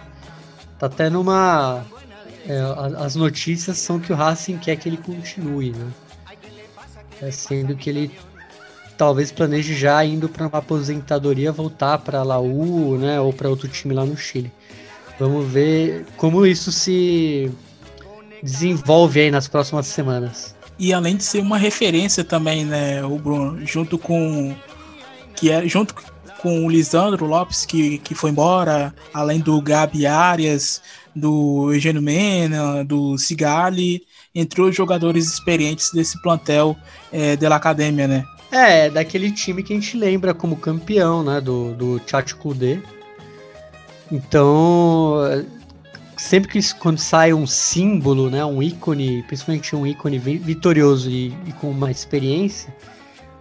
Tá até numa. É, as notícias são que o Racing quer que ele continue, né? É, sendo que ele talvez planeje já indo para uma aposentadoria voltar para Laú, né, ou para outro time lá no Chile. Vamos ver como isso se desenvolve aí nas próximas semanas. E além de ser uma referência também, né, o Bruno, junto com que é junto com o Lisandro Lopes que, que foi embora, além do Gabi Arias, do Eugênio Mena, do Cigali, entre os jogadores experientes desse plantel é, da Academia, né? É, daquele time que a gente lembra como campeão, né? Do, do Kudê. Então, sempre que quando sai um símbolo, né? Um ícone, principalmente um ícone vitorioso e, e com uma experiência,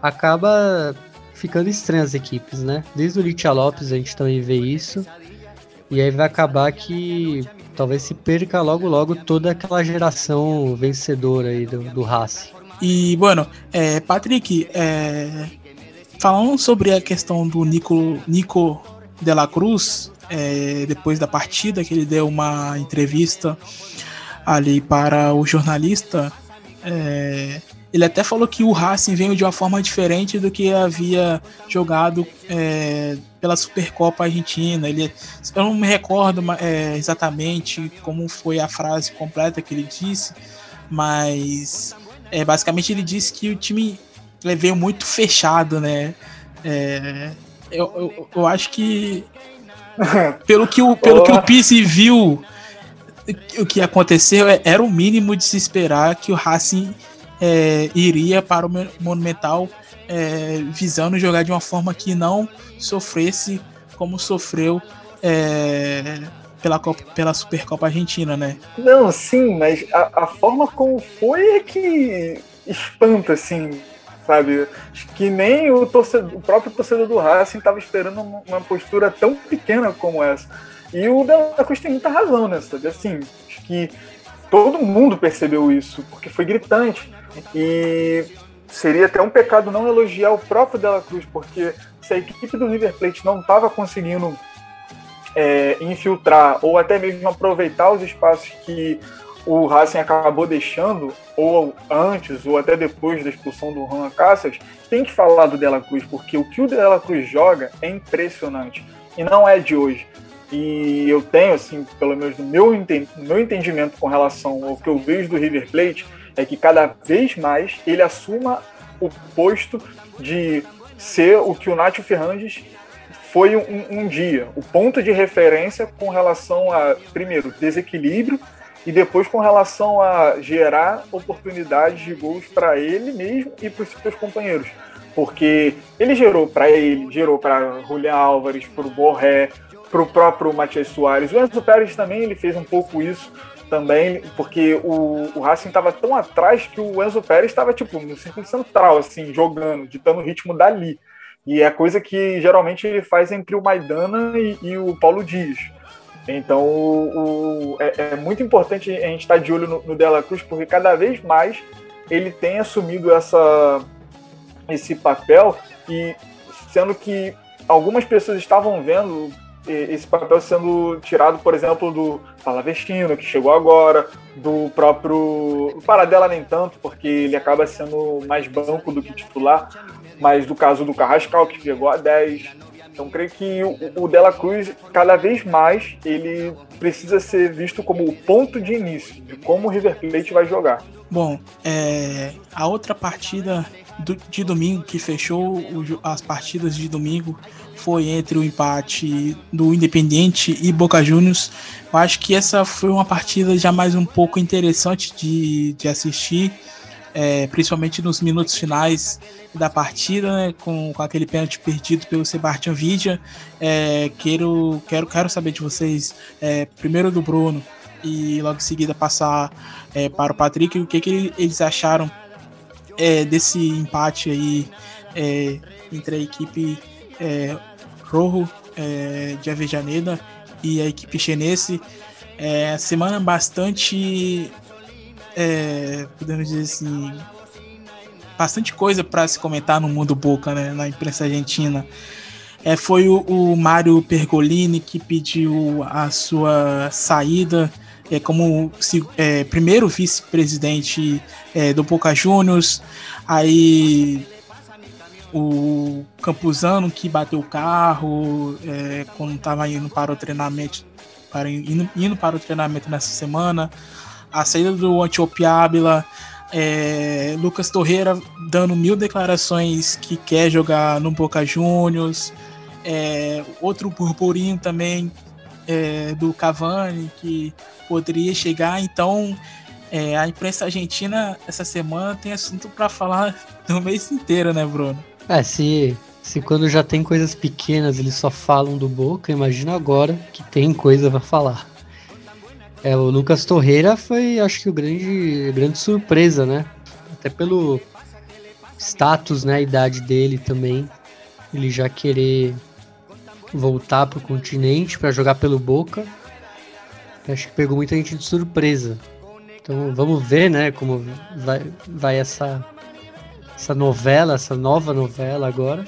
acaba ficando estranho as equipes, né? Desde o Litia Lopes a gente também vê isso. E aí vai acabar que talvez se perca logo logo toda aquela geração vencedora aí do, do Racing. E, bueno, é, Patrick, é, falando sobre a questão do Nico, Nico de la Cruz, é, depois da partida, que ele deu uma entrevista ali para o jornalista, é, ele até falou que o Racing veio de uma forma diferente do que havia jogado é, pela Supercopa Argentina. Ele, eu não me recordo é, exatamente como foi a frase completa que ele disse, mas é, basicamente ele disse que o time veio muito fechado, né? É, eu, eu, eu, acho que [laughs] pelo que o, pelo que o Pizzi viu o que aconteceu é, era o mínimo de se esperar que o Racing é, iria para o Monumental é, visando jogar de uma forma que não sofresse como sofreu é, pela, Copa, pela Supercopa Argentina, né? Não, sim, mas a, a forma como foi é que espanta, assim, sabe? Que nem o, torcedor, o próprio torcedor do Racing estava esperando uma postura tão pequena como essa. E o Dela Cruz tem muita razão? Sabe? Assim, acho que todo mundo percebeu isso, porque foi gritante. E seria até um pecado não elogiar o próprio Dela Cruz, porque se a equipe do River Plate não estava conseguindo é, infiltrar ou até mesmo aproveitar os espaços que o Racing acabou deixando, ou antes, ou até depois da expulsão do Juan Cáceres, tem que falar do Dela Cruz, porque o que o Dela Cruz joga é impressionante. E não é de hoje. E eu tenho, assim, pelo menos no meu, meu entendimento com relação ao que eu vejo do River Plate, é que cada vez mais ele assuma o posto de ser o que o Nacho Fernandes foi um, um, dia, o ponto de referência com relação a, primeiro, desequilíbrio e depois com relação a gerar oportunidades de gols para ele mesmo e para os seus companheiros. Porque ele gerou para ele, gerou para Julian Álvares, para o Borré, para o próprio Matias Soares. O Enzo Pérez também ele fez um pouco isso também, porque o, o Racing estava tão atrás que o Enzo Pérez estava tipo no círculo central, assim, jogando, ditando o ritmo dali. E é coisa que geralmente ele faz entre o Maidana e, e o Paulo Dias. Então o, o, é, é, muito importante a gente estar de olho no, no Dela Cruz, porque cada vez mais ele tem assumido essa, esse papel e sendo que algumas pessoas estavam vendo esse papel sendo tirado, por exemplo, do Palavestino, que chegou agora, do próprio Paradela nem tanto, porque ele acaba sendo mais banco do que titular, mas do caso do Carrascal, que chegou a 10. Então, creio que o, o Dela Cruz, cada vez mais, ele precisa ser visto como o ponto de início de como o River Plate vai jogar. Bom, é, a outra partida do, de domingo que fechou o, as partidas de domingo foi entre o empate do Independiente e Boca Juniors. Eu acho que essa foi uma partida já mais um pouco interessante de, de assistir é, principalmente nos minutos finais da partida, né, com, com aquele pênalti perdido pelo Sebastião Vidia. É, quero, quero, quero saber de vocês, é, primeiro do Bruno e logo em seguida passar é, para o Patrick, o que, que eles acharam é, desse empate aí é, entre a equipe é, Rojo de Avejaneda e a equipe chinesa. É, semana bastante, é, podemos dizer assim, bastante coisa para se comentar no mundo Boca, né, na imprensa argentina. É, foi o, o Mário Pergolini que pediu a sua saída é, como é, primeiro vice-presidente é, do Boca Juniors. Aí o Campuzano que bateu o carro é, quando estava indo para o treinamento, para, indo, indo, para o treinamento nessa semana. A saída do Antiopiábila, é, Lucas Torreira dando mil declarações que quer jogar no Boca Juniors. É, outro burburinho também é, do Cavani que poderia chegar. Então, é, a imprensa argentina essa semana tem assunto para falar [laughs] no mês inteiro, né, Bruno? É, se, se quando já tem coisas pequenas eles só falam do Boca, imagina agora que tem coisa para falar. É, o Lucas Torreira foi, acho que, o grande, grande surpresa, né? Até pelo status, né, a idade dele também. Ele já querer voltar pro continente para jogar pelo Boca. Acho que pegou muita gente de surpresa. Então vamos ver, né, como vai, vai essa essa novela, essa nova novela agora.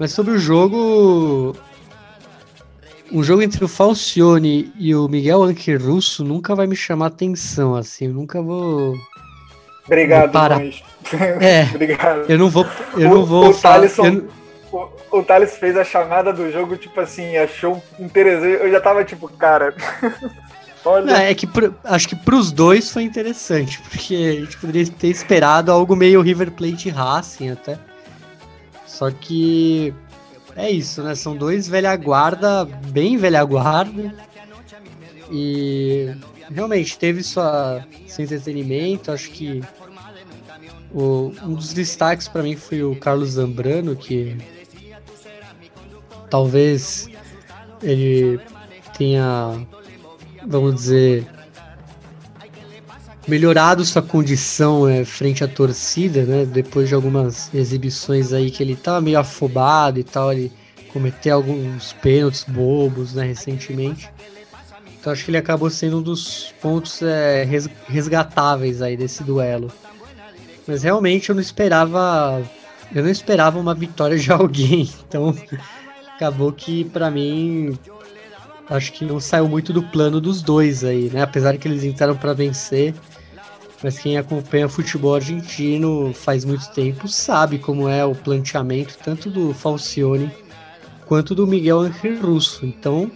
Mas sobre o jogo, um jogo entre o Falcione e o Miguel Anque Russo nunca vai me chamar atenção, assim, eu nunca vou. Obrigado, para. É, [laughs] Obrigado. Eu não vou. Eu o, não vou. O Thaleson, eu... o, o Thales fez a chamada do jogo, tipo assim, achou interessante. Eu já tava tipo, cara. [laughs] Olha. Não, é que pro, acho que pros dois foi interessante, porque a gente poderia ter esperado algo meio River Plate Racing até. Só que é isso, né? São dois velha guarda, bem velha guarda. E realmente teve sua, seu entretenimento. Acho que o, um dos destaques para mim foi o Carlos Zambrano, que talvez ele tenha vamos dizer, melhorado sua condição é, frente à torcida, né? Depois de algumas exibições aí que ele tava meio afobado e tal, ele cometeu alguns pênaltis bobos, né, recentemente. Então acho que ele acabou sendo um dos pontos é, resgatáveis aí desse duelo. Mas realmente eu não esperava, eu não esperava uma vitória de [laughs] alguém. Então acabou que para mim acho que não saiu muito do plano dos dois aí, né? Apesar que eles entraram para vencer, mas quem acompanha futebol argentino faz muito tempo sabe como é o planteamento tanto do Falcione quanto do Miguel Angel Russo. Então,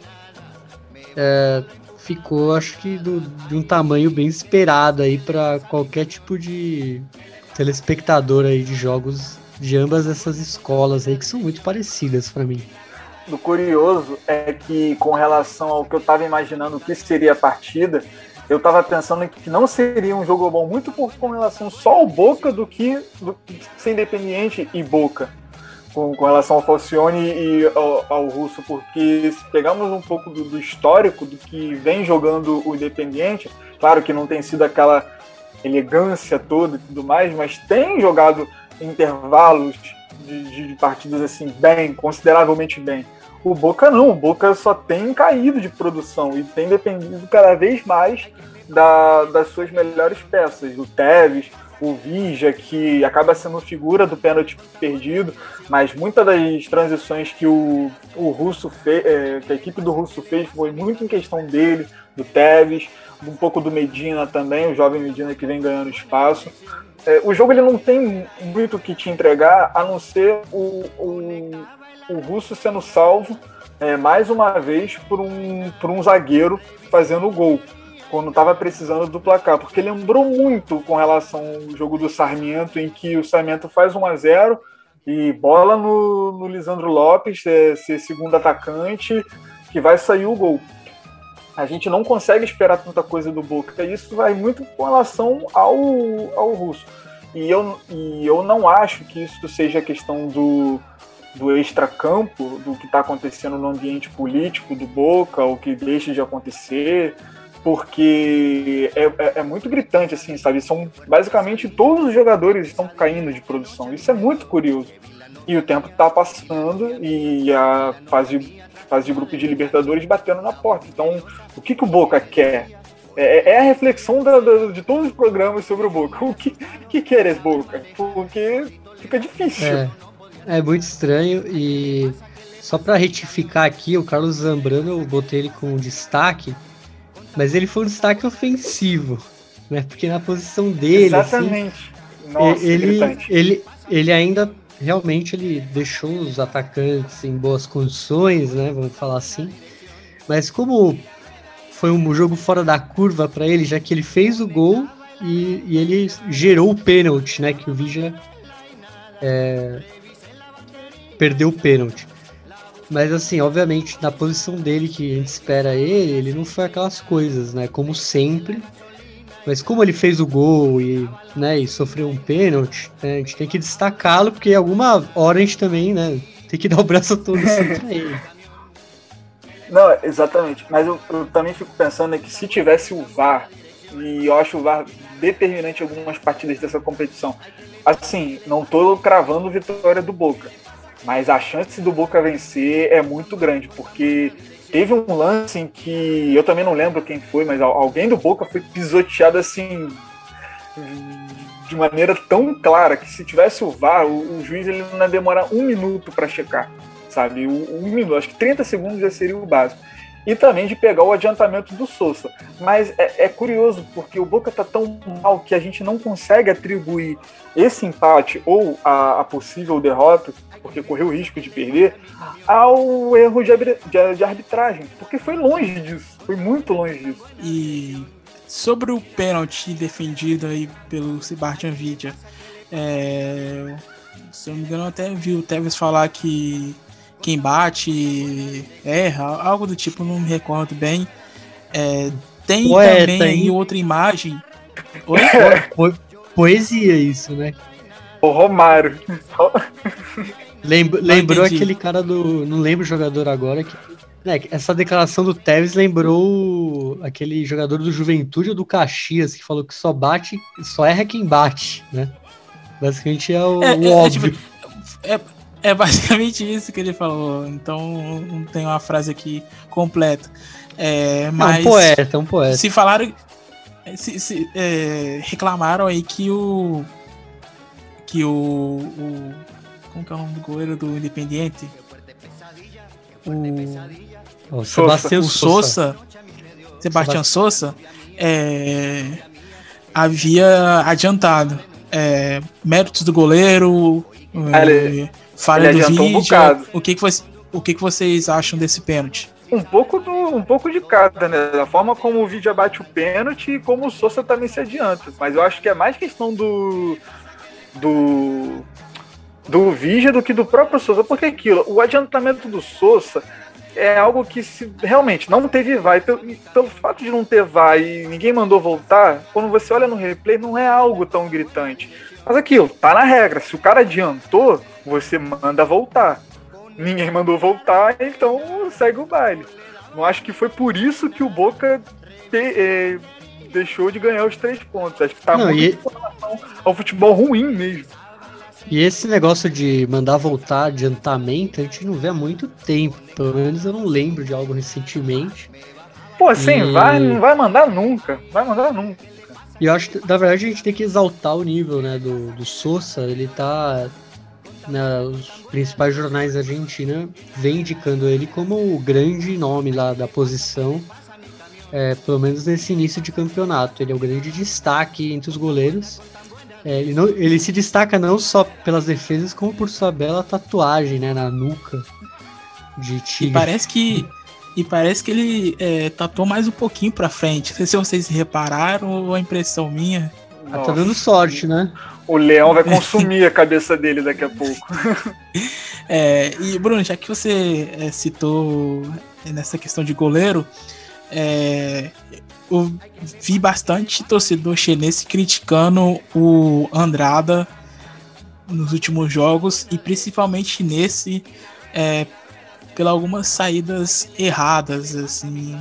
é, ficou, acho que, do, de um tamanho bem esperado aí para qualquer tipo de telespectador aí de jogos de ambas essas escolas aí que são muito parecidas para mim do curioso é que, com relação ao que eu estava imaginando que seria a partida, eu estava pensando que não seria um jogo bom muito por, com relação só ao Boca do que do, ser Independiente e Boca. Com, com relação ao Falcione e ao, ao, Russo, porque se pegarmos um pouco do, do, histórico do que vem jogando o Independiente, claro que não tem sido aquela elegância toda e tudo mais, mas tem jogado intervalos de, de partidas assim bem, consideravelmente bem. O Boca não, o Boca só tem caído de produção e tem dependido cada vez mais da, das suas melhores peças. O Tevez, o Vija, que acaba sendo figura do pênalti perdido, mas muitas das transições que o, o Russo fez, é, que a equipe do Russo fez foi muito em questão dele, do Tevez, um pouco do Medina também, o jovem Medina que vem ganhando espaço. É, o jogo ele não tem muito o que te entregar, a não ser o, o, o Russo sendo salvo é, mais uma vez por um, por um zagueiro fazendo gol, quando estava precisando do placar, porque lembrou muito com relação ao jogo do Sarmiento, em que o Sarmiento faz 1 a 0 e bola no, no Lisandro Lopes, é, ser segundo atacante, que vai sair o gol. A gente não consegue esperar tanta coisa do Boca, isso vai muito com relação ao, ao Russo. E eu, e eu não acho que isso seja questão do, do extracampo, do que está acontecendo no ambiente político do Boca, o que deixa de acontecer. porque é, é, é, muito gritante, assim, sabe? São basicamente todos os jogadores estão caindo de produção. Isso é muito curioso. E o tempo está passando e a fase, fase de grupo de Libertadores batendo na porta. Então, o que, que o Boca quer? É, é a reflexão da, da, de todos os programas sobre o Boca. [laughs] O que, que queres, Boca? Porque fica difícil. É, é muito estranho e só para retificar aqui, o Carlos Zambrano eu botei ele com destaque, mas ele foi um destaque ofensivo, né? Porque na posição dele, assim, exatamente. Assim, Nossa, ele, ele, ele ainda realmente ele deixou os atacantes em boas condições, né? Vamos falar assim. Mas como foi um jogo fora da curva para ele, já que ele fez o gol e, e ele gerou o pênalti, né? Que o Vija é, perdeu o pênalti. Mas assim, obviamente, na posição dele que a gente espera ele, ele não foi aquelas coisas, né? Como sempre. Mas como ele fez o gol e, né, e sofreu um pênalti, né, a gente tem que destacá-lo, porque alguma hora a gente também, né, tem que [laughs] dar o braço todo assim pra ele. Não, exatamente. Mas eu, eu, também fico pensando é que se tivesse o VAR, e eu acho o VAR determinante em algumas partidas dessa competição, assim, não tô cravando vitória do Boca, mas a chance do Boca vencer é muito grande, porque teve um lance em que eu também não lembro quem foi, mas alguém do Boca foi pisoteado assim de maneira tão clara que se tivesse o VAR, o, o juiz ele não ia demorar um minuto para checar, sabe? Um, um, minuto, acho que 30 segundos já seria o básico. E também de pegar o adiantamento do Sousa. Mas é, é curioso, porque o Boca tá tão mal que a gente não consegue atribuir esse empate ou a, a possível derrota porque correu o risco de perder, ao erro de, de, de arbitragem, porque foi longe disso, foi muito longe disso. E sobre o pênalti defendido aí pelo Sebastian Vidia, é, se eu não me engano, eu até vi o Tevez falar que quem bate erra, algo do tipo, não me recordo bem. É, tem Ué, também tem... aí outra imagem. [laughs] Oi? Poesia isso, né? O Romário. [laughs] Lembra, lembrou aquele cara do. Não lembro o jogador agora. Que, né, essa declaração do Tevez lembrou aquele jogador do Juventude ou do Caxias que falou que só bate, só erra quem bate, né? Basicamente é o, é, o é, óbvio. É, tipo, é, é, basicamente isso que ele falou. Então não tem uma frase aqui completa. É, mas, é um poeta, um poeta. Se falaram. Se, se reclamaram aí que o. Que o, o como que é o nome do goleiro do Independiente? O, o Sebastião Sousa. Sebastião Sousa é, havia adiantado é, méritos do goleiro, é, falha do vídeo. Um o que que, você, o que que vocês acham desse pênalti? Um pouco, do, um pouco de cada, né? Da forma como o vídeo bate o pênalti e como o Sousa também se adianta. Mas eu acho que é mais questão do. do do Vigia do que do próprio Souza, porque aquilo, o adiantamento do Souza é algo que se realmente não teve vai, pelo, pelo fato de não ter vai e ninguém mandou voltar, quando você olha no replay não é algo tão gritante. Mas aquilo, tá na regra, se o cara adiantou, você manda voltar. Ninguém mandou voltar, então segue o baile. Não acho que foi por isso que o Boca te, é, deixou de ganhar os três pontos. Acho que tá não, muito e... em relação ao futebol ruim mesmo. E esse negócio de mandar voltar adiantamento, a gente não vê há muito tempo. Pelo menos eu não lembro de algo recentemente. Pô, sim, e... vai, não vai mandar nunca. Vai mandar nunca. E eu acho que, na verdade, a gente tem que exaltar o nível, né, do, do Sousa. Ele tá. Né, os principais jornais da Argentina vem indicando ele como o grande nome lá da posição. É, pelo menos nesse início de campeonato. Ele é o grande destaque entre os goleiros. É, ele, não, ele se destaca não só pelas defesas, como por sua bela tatuagem, né, na nuca de tigre. E parece que e parece que ele é, tatuou mais um pouquinho pra frente. Não sei se vocês repararam ou a impressão minha. Ah, tá dando sorte, né? O leão vai [laughs] consumir a cabeça dele daqui a pouco. [laughs] é, e Bruno, já que você é, citou nessa questão de goleiro, é, eu vi bastante torcedor chinês criticando o Andrada nos últimos jogos e principalmente nesse é, pelas algumas saídas erradas assim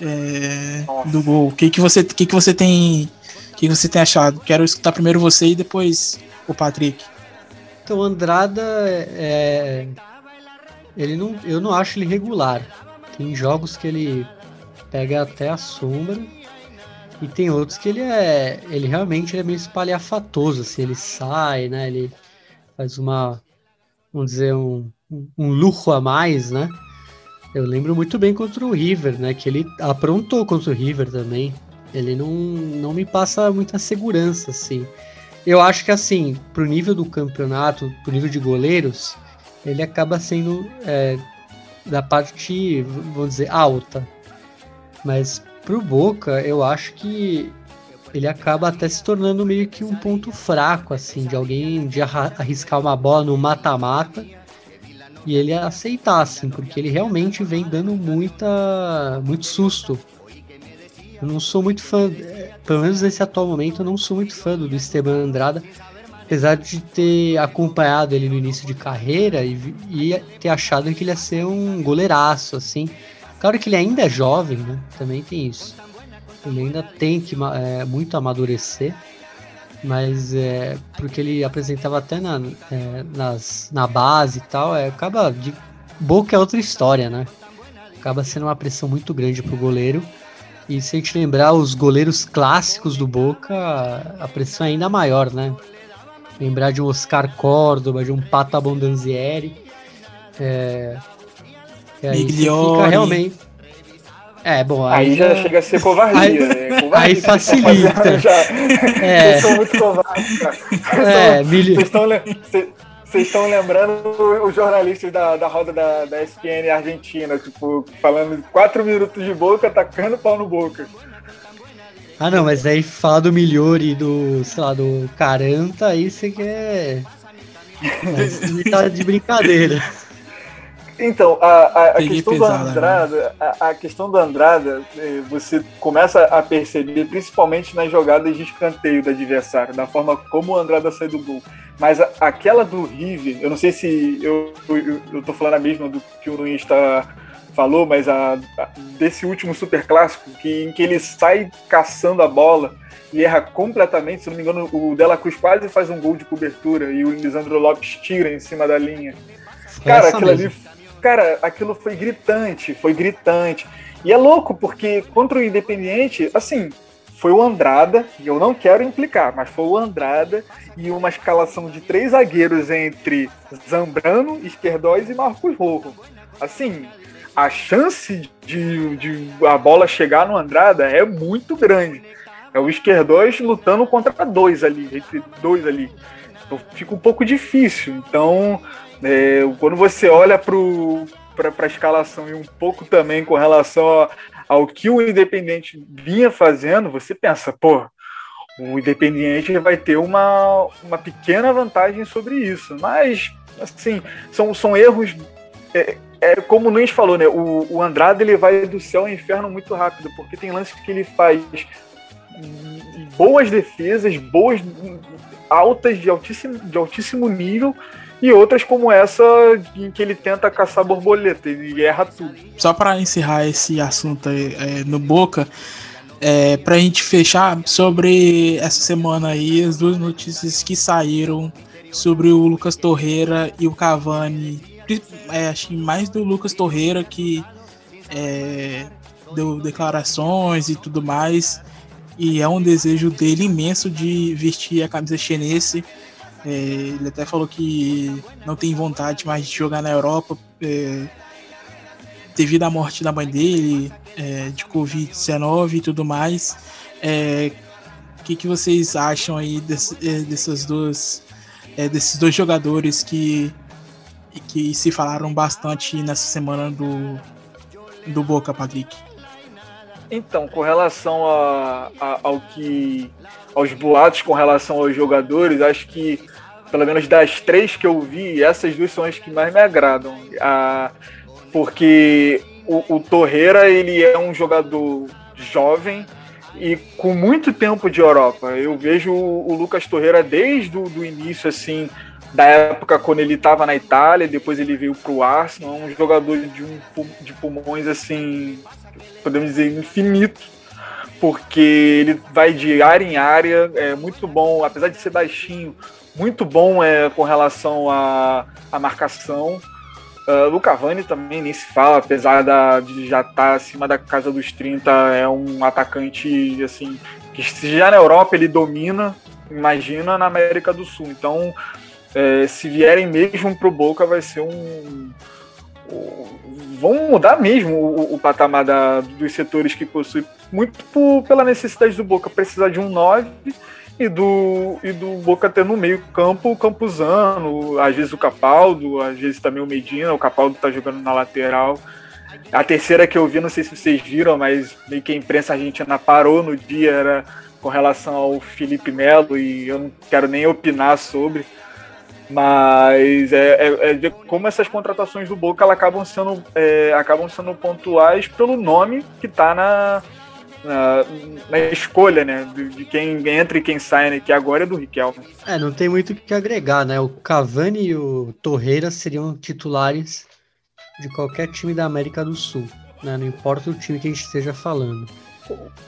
é, do gol. O que, que, você, que, que você tem. que, que você tem achado? Quero escutar primeiro você e depois o Patrick. Então, Andrada é, ele não, eu não acho ele regular. Tem jogos que ele pega até a sombra e tem outros que ele é, ele realmente é meio espalhafatoso, assim, ele sai, né? Ele faz uma, vamos dizer, um, um luxo a mais, né? Eu lembro muito bem contra o River, né? Que ele aprontou contra o River também. Ele não, não me passa muita segurança, assim. Eu acho que, assim, pro nível do campeonato, pro nível de goleiros, ele acaba sendo é, da parte, vamos dizer, alta. Mas pro Boca, eu acho que ele acaba até se tornando meio que um ponto fraco, assim, de alguém de arriscar uma bola no mata-mata e ele aceitar, assim, porque ele realmente vem dando muita, muito susto. Eu não sou muito fã, pelo menos nesse atual momento, eu não sou muito fã do Esteban Andrada, apesar de ter acompanhado ele no início de carreira e, e ter achado que ele ia ser um goleiraço, assim. Claro que ele ainda é jovem, né? Também tem isso. Ele ainda tem que é, muito amadurecer, mas é, porque ele apresentava até na, é, nas, na base e tal, é, acaba de boca é outra história, né? Acaba sendo uma pressão muito grande pro goleiro. E se a gente lembrar os goleiros clássicos do Boca, a pressão é ainda maior, né? Lembrar de um Oscar Córdoba, de um Pata Bondanzieri. É, aí fica realmente. É, bom, aí, aí já, chega a ser covardia. Aí, né? covardia aí [laughs] facilita. [laughs] Já. É. Vocês são muito covardes, cara. É, Vocês estão vocês estão lembrando os jornalistas da, da roda da, da SPN Argentina, tipo, falando quatro minutos de boca, tacando pau no boca. Ah, não, mas aí fala do Milhori e do, sei lá, do Caranta, aí você quer. [laughs] Mas tá de brincadeira. Então, a, a, a questão pesado, do? Andrada, a, a, questão do Andrada, eh, você começa a perceber, principalmente nas jogadas de escanteio do adversário, da forma como o Andrada sai do gol. Mas aquela do Rive, eu não sei se eu, eu, eu tô falando a mesma do que o Nunes está falou, mas a, a, desse último super clássico, que, em que ele sai caçando a bola e erra completamente, se não me engano, o Dela Cruz quase faz um gol de cobertura e o Lisandro Lopes tira em cima da linha. Cara, aquilo mesmo. ali. Cara, aquilo foi gritante, foi gritante. E é louco, porque contra o Independiente, assim, foi o Andrada, e eu não quero implicar, mas foi o Andrada e uma escalação de três zagueiros entre Zambrano, Esquerdóis e Marcos Rojo. Assim, a chance de, de a bola chegar no Andrada é muito grande. É o esquerdóis lutando contra dois ali, entre dois ali. Então fica um pouco difícil. Então, é, quando você olha para a escalação e um pouco também com relação a, ao que o Independente vinha fazendo, você pensa, pô, o Independente vai ter uma, uma pequena vantagem sobre isso. Mas, assim, são, são erros. É, é como o Nunes falou, né? O, o Andrade ele vai do céu ao inferno muito rápido, porque tem lances que ele faz boas defesas, boas altas de altíssimo, de altíssimo nível e outras como essa em que ele tenta caçar borboleta e erra tudo. Só para encerrar esse assunto aí, é, no Boca, é, para a gente fechar sobre essa semana aí as duas notícias que saíram sobre o Lucas Torreira e o Cavani é, acho que mais do Lucas Torreira que é, deu declarações e tudo mais. E é um desejo dele imenso de vestir a camisa chinesa. É, ele até falou que não tem vontade mais de jogar na Europa é, devido à morte da mãe dele, é, de Covid-19 e tudo mais. O é, que, que vocês acham aí desse, é, dessas duas, é, desses dois jogadores que que se falaram bastante nessa semana do, do Boca, Patrick. Então, com relação a, a, ao que aos boatos com relação aos jogadores, acho que pelo menos das três que eu vi, essas duas são as que mais me agradam. A, porque o, o Torreira ele é um jogador jovem e com muito tempo de Europa. Eu vejo o, o Lucas Torreira desde o início assim da época quando ele estava na Itália, depois ele veio para o Arsenal, um jogador de, um, de pulmões assim podemos dizer, infinito, porque ele vai de área em área, é muito bom, apesar de ser baixinho, muito bom é, com relação à, marcação. Uh, o Cavani também nem se fala, apesar da, de já estar tá acima da casa dos 30, é um atacante assim que se já na Europa ele domina, imagina na América do Sul. Então, é, se vierem mesmo pro Boca, vai ser um. Vão mudar mesmo o, o patamar da, dos setores que possui, muito por, pela necessidade do Boca precisar de um 9 e do, e do Boca ter no meio campo o Campuzano, às vezes o Capaldo, às vezes também o Medina, o Capaldo tá jogando na lateral. A terceira que eu vi, não sei se vocês viram, mas meio que a imprensa argentina parou no dia, era com relação ao Felipe Melo, e eu não quero nem opinar sobre. Mas é, é, é ver como essas contratações do Boca acabam sendo, é, acabam sendo pontuais pelo nome que está na, na, na, escolha, né? De, de, quem entra e quem sai, né? Que agora é do Riquelme. É, não tem muito o que agregar, né? O Cavani e o Torreira seriam titulares de qualquer time da América do Sul, né? Não importa o time que a gente esteja falando.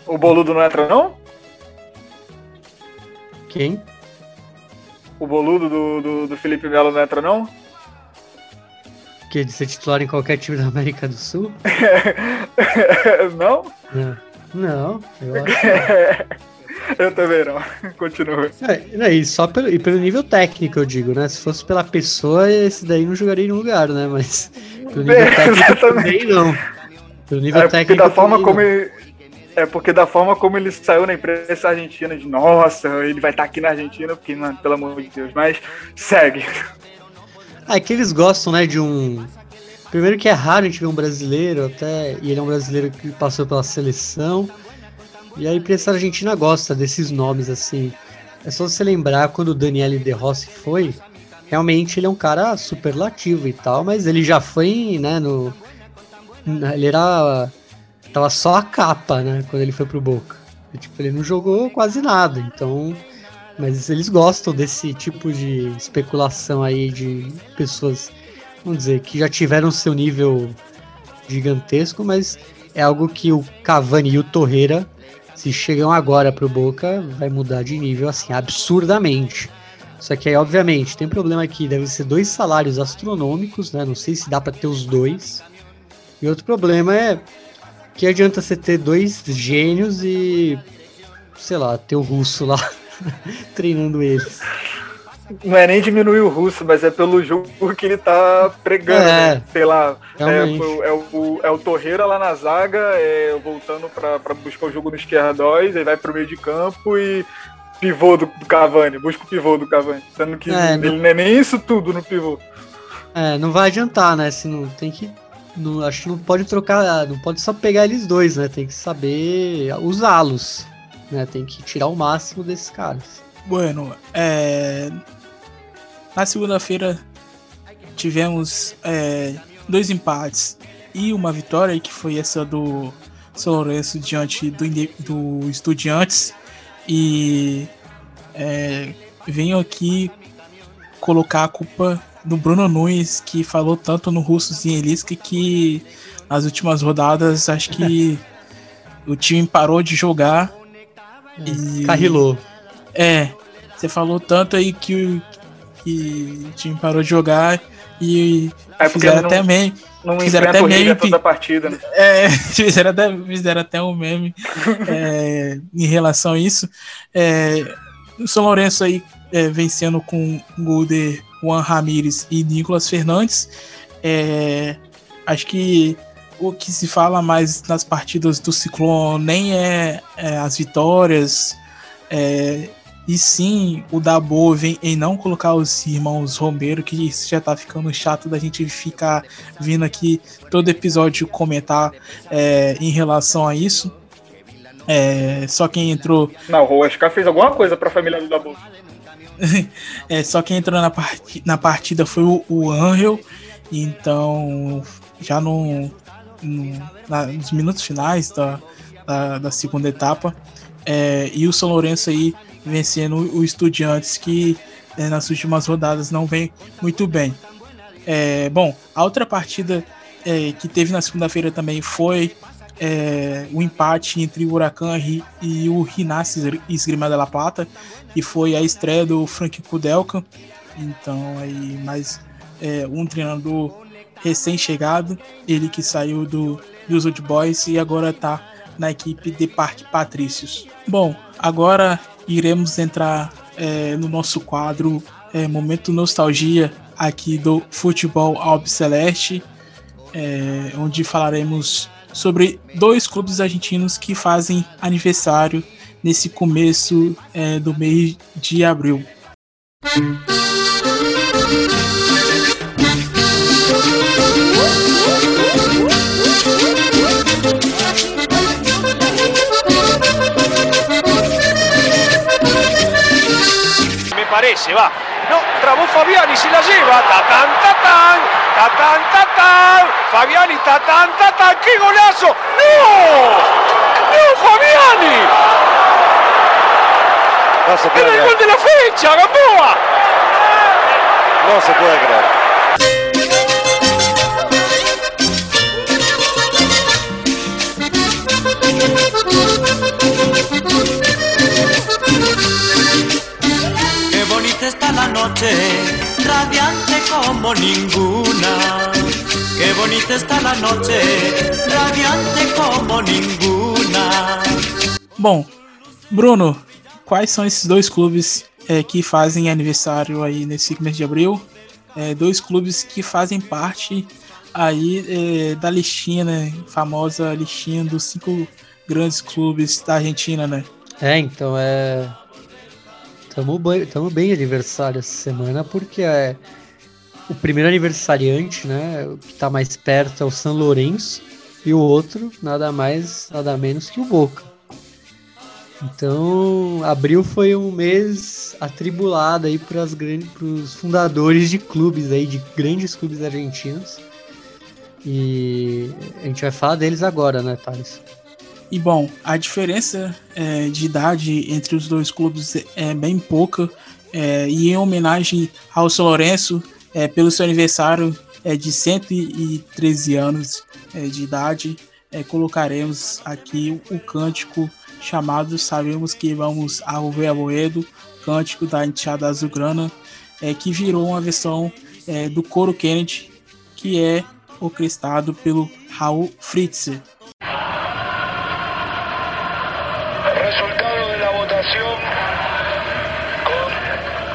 O Boludo não entra, não? Quem? O Boludo do, do, do Felipe Melo não entra, não? Que de ser titular em qualquer time da América do Sul? [laughs] não? Não. Não, eu acho. [laughs] eu também não. Continua. É, e só pelo, e pelo nível técnico, eu digo, né? Se fosse pela pessoa, esse daí não jogaria em lugar, né? Mas pelo nível [laughs] é, técnico também não. Pelo nível é técnico. Da forma como ele, é porque da forma como ele saiu na imprensa argentina, de nossa, ele vai estar aqui na Argentina, porque, mano, pelo amor de Deus, mas segue. Ah, é que eles gostam, né, de um Primeiro que é raro a gente ver um brasileiro até, e ele é um brasileiro que passou pela seleção. E a imprensa argentina gosta desses nomes assim. É só você lembrar quando o Daniele De Rossi foi, realmente ele é um cara superlativo e tal, mas ele já foi, né, no ele era tava só a capa, né, quando ele foi pro Boca. E, tipo, ele não jogou quase nada, então mas eles gostam desse tipo de especulação aí de pessoas vamos dizer, que já tiveram seu nível gigantesco, mas é algo que o Cavani e o Torreira, se chegam agora pro Boca, vai mudar de nível assim absurdamente. Só que aí, obviamente, tem um problema aqui, deve ser dois salários astronômicos, né? Não sei se dá para ter os dois. E outro problema é que adianta você ter dois gênios e sei lá, ter o russo lá [laughs] treinando eles. Não é nem diminuir o russo, mas é pelo jogo que ele tá pregando. É, né? Sei lá. É, é, o, é o Torreira lá na zaga, é, voltando pra, pra buscar o jogo no esquerdóis, aí vai pro meio de campo e pivô do, do Cavani, busca o pivô do Cavani. Sendo que é, ele não... não é nem isso tudo no pivô. É, não vai adiantar, né? Se não tem que. Não, acho que não pode trocar, não pode só pegar eles dois, né? Tem que saber usá-los. Né? Tem que tirar o máximo desses caras. Bueno, é, na segunda-feira tivemos é, dois empates e uma vitória, que foi essa do São Lourenço diante do, do Estudiantes. E é, venho aqui colocar a culpa do Bruno Nunes, que falou tanto no Russo Zineliski que nas últimas rodadas acho que [laughs] o time parou de jogar. É, e... Carrilou. É, você falou tanto aí que, que o time parou de jogar e é fizeram não, até meme. Não fizeram até meme toda a partida, né? É, [laughs] fizeram até, fizeram até um meme é, em relação a isso. É, o São Lourenço aí é, vencendo com de Juan Ramírez e Nicolas Fernandes. É, acho que o que se fala mais nas partidas do Ciclone nem é, é as vitórias, é, e sim, o Dabo vem em não colocar os irmãos Romero, que já tá ficando chato da gente ficar vindo aqui todo episódio comentar é, em relação a isso. É, só quem entrou. Não, o Oscar fez alguma coisa pra família do Dabo. [laughs] é, só quem entrou na, part... na partida foi o, o Angel. Então, já no, no na, nos minutos finais da, da, da segunda etapa. É, e o São Lourenço aí vencendo o Estudiantes, que é, nas últimas rodadas não vem muito bem. É, bom, a outra partida é, que teve na segunda-feira também foi é, o empate entre o Huracan e o Rinassi Esgrima de La Plata, e foi a estreia do Frank Kudelka. Então aí mais é, um treinador recém-chegado, ele que saiu do dos Old Boys e agora está na equipe de Parque Patrícios. Bom, agora iremos entrar é, no nosso quadro é, Momento Nostalgia aqui do Futebol Albiceleste, é, onde falaremos sobre dois clubes argentinos que fazem aniversário nesse começo é, do mês de abril. Me parece, va. No, trabó Fabiani, se la lleva. Tatán, tatán, tatán, tatán. Fabiani, tatán, tatán. ¡Qué golazo! ¡No! ¡No, Fabiani! No se puede ¡Era el creer. gol de la fecha, Gamboa! No se puede creer. Está la noche, radiante como ninguna. Qué bonita está la noche, radiante como ninguna. Bom, Bruno, quais são esses dois clubes é, que fazem aniversário aí nesse mês de abril? É, dois clubes que fazem parte aí é, da listinha, né? Famosa listinha dos cinco grandes clubes da Argentina, né? É, então é. Tamo bem, bem aniversário essa semana, porque é o primeiro aniversariante, né? O que tá mais perto é o San Lourenço, e o outro, nada mais, nada menos que o Boca. Então, abril foi um mês atribulado aí para os fundadores de clubes aí, de grandes clubes argentinos. E a gente vai falar deles agora, né, Thales? E bom, a diferença é, de idade entre os dois clubes é bem pouca. é, e em homenagem ao São Lourenço, é, pelo seu aniversário é, de 113 anos é, de idade, é, colocaremos aqui o cântico chamado Sabemos que vamos ao Boedo, cântico da Enteada Azulgrana, é, que virou uma versão é, do coro Kennedy, que é orquestrado pelo Raul Fritz. Con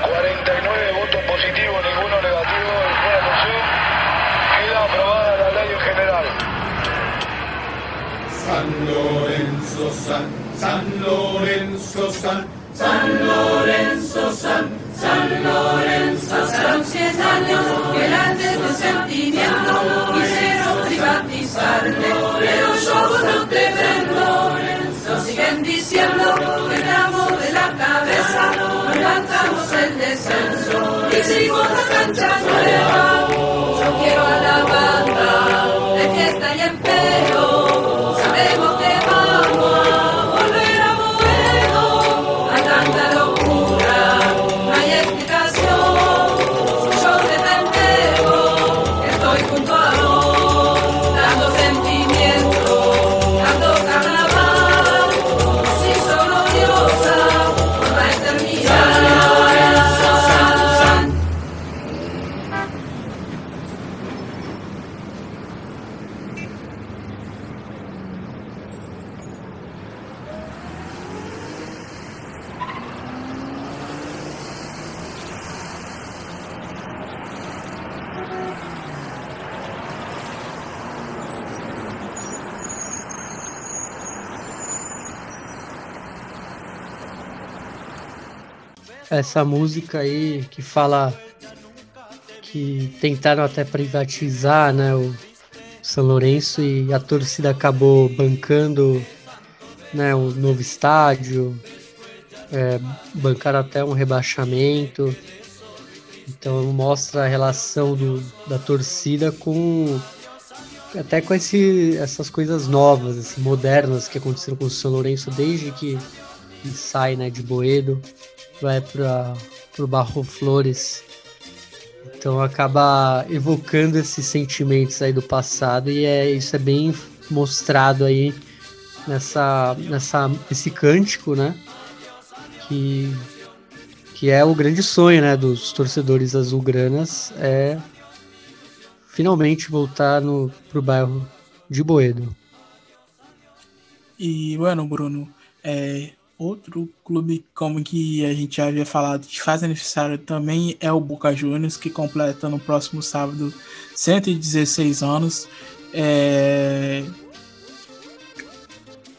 49 votos positivos, ninguno negativo y ninguna abstención. Queda aprobada la ley en general. San Lorenzo San, San Lorenzo San, San Lorenzo San, San Lorenzo San. Pasaron 100 años que antes de sentimiento quisieron privatizarte, pero yo no te vendo. Siguen diciendo levantamos el descenso, hicimos la cancha nueva. Yo quiero a la banda essa música aí que fala que tentaram até privatizar né, o São Lourenço e a torcida acabou bancando né, o novo estádio, é, bancaram até um rebaixamento. Então mostra a relação do, da torcida com até com esse, essas coisas novas, assim, modernas que aconteceram com o São Lourenço desde que sai né, de Boedo vai para o Barro Flores. Então acaba evocando esses sentimentos aí do passado e é isso é bem mostrado aí nessa, nessa esse cântico, né? Que, que é o grande sonho, né, dos torcedores azulgranas, é finalmente voltar no pro bairro de Boedo. E, bueno, Bruno, é, outro clube como que a gente já havia falado que faz aniversário também é o Boca Juniors, que completa no próximo sábado 116 anos. É,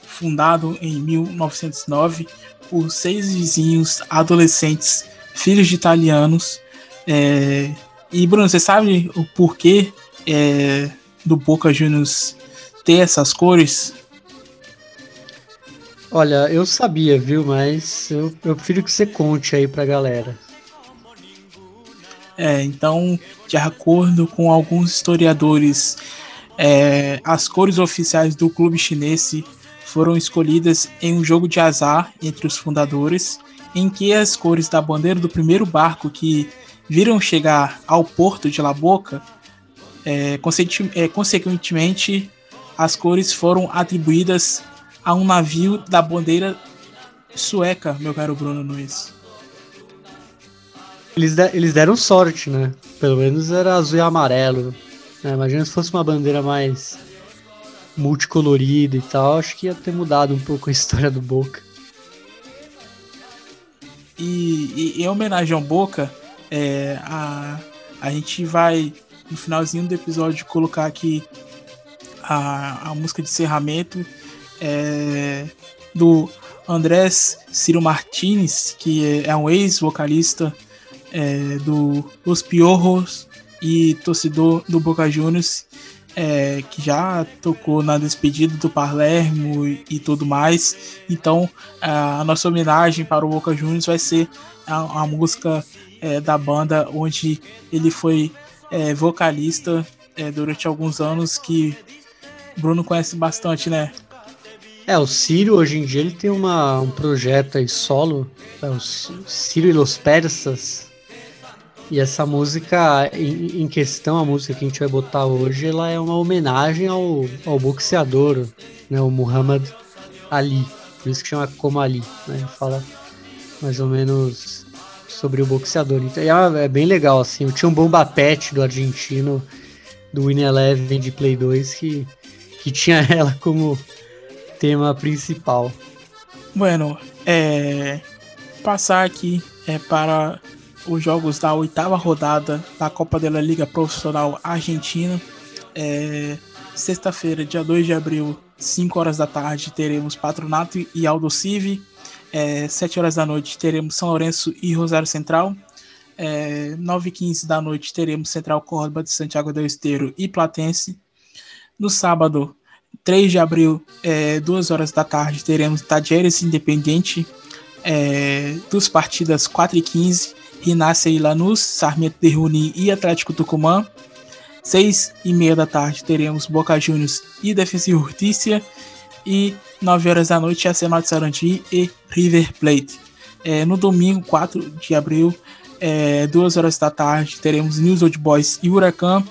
fundado em 1909 por seis vizinhos adolescentes, filhos de italianos. É, e Bruno, você sabe o porquê é, do Boca Juniors ter essas cores? Olha, eu sabia, viu? Mas eu, eu prefiro que você conte aí pra galera. É, então, de acordo com alguns historiadores, é, as cores oficiais do clube chinês foram escolhidas em um jogo de azar entre os fundadores, em que as cores da bandeira do primeiro barco que viram chegar ao porto de La Boca, é, é, consequentemente, as cores foram atribuídas a um navio da bandeira sueca, meu caro Bruno Nunes. Eles, de, eles deram sorte, né? Pelo menos era azul e amarelo. Né? Imagina se fosse uma bandeira mais multicolorida e tal, acho que ia ter mudado um pouco a história do Boca. E, e em homenagem ao Boca, é, a, a gente vai, no finalzinho do episódio, colocar aqui a, a música de encerramento é, do Andrés Ciro Martinez, que é, um ex-vocalista é, do Los Piorros e torcedor do Boca Juniors, é, que já tocou na despedida do Palermo e, e tudo mais. Então, a nossa homenagem para o Boca Juniors vai ser a, a música é, da banda onde ele foi é, vocalista é, durante alguns anos, que Bruno conhece bastante, né? É, o Ciro hoje em dia ele tem uma, um projeto aí solo, é o Ciro e los Persas. E essa música em, em, questão, a música que a gente vai botar hoje, ela é uma homenagem ao, ao boxeador, né, o Muhammad Ali. Por isso que chama Como Ali, né? Fala mais ou menos sobre o boxeador. Então, é, é bem legal, assim. Eu tinha um bomba pet do argentino, do Win Eleven de Play 2, que, que tinha [laughs] ela como tema principal. Bueno, é, passar aqui é, para os jogos da oitava rodada da Copa da Liga Profissional Argentina. É, Sexta-feira, dia 2 de abril, 5 horas da tarde, teremos Patronato e Aldo Civi. É, 7 horas da noite, teremos São Lourenço e Rosário Central. É, 9 e 15 da noite, teremos Central Córdoba de Santiago del Esteiro e Platense. No sábado, 3 de abril, é, 2 horas da tarde, teremos Tajeres Independente, é, duas partidas 4 e 15, Rinácia e Lanús, Sarmiento de Runi e Atlético Tucumã. 6 e meia da tarde teremos Boca Juniors e Defensa Justiça. E 9 horas da noite, Arsenal de Sarandi e River Plate. É, no domingo, 4 de abril, é, 2 horas da tarde, teremos News Old Boys e Huracan.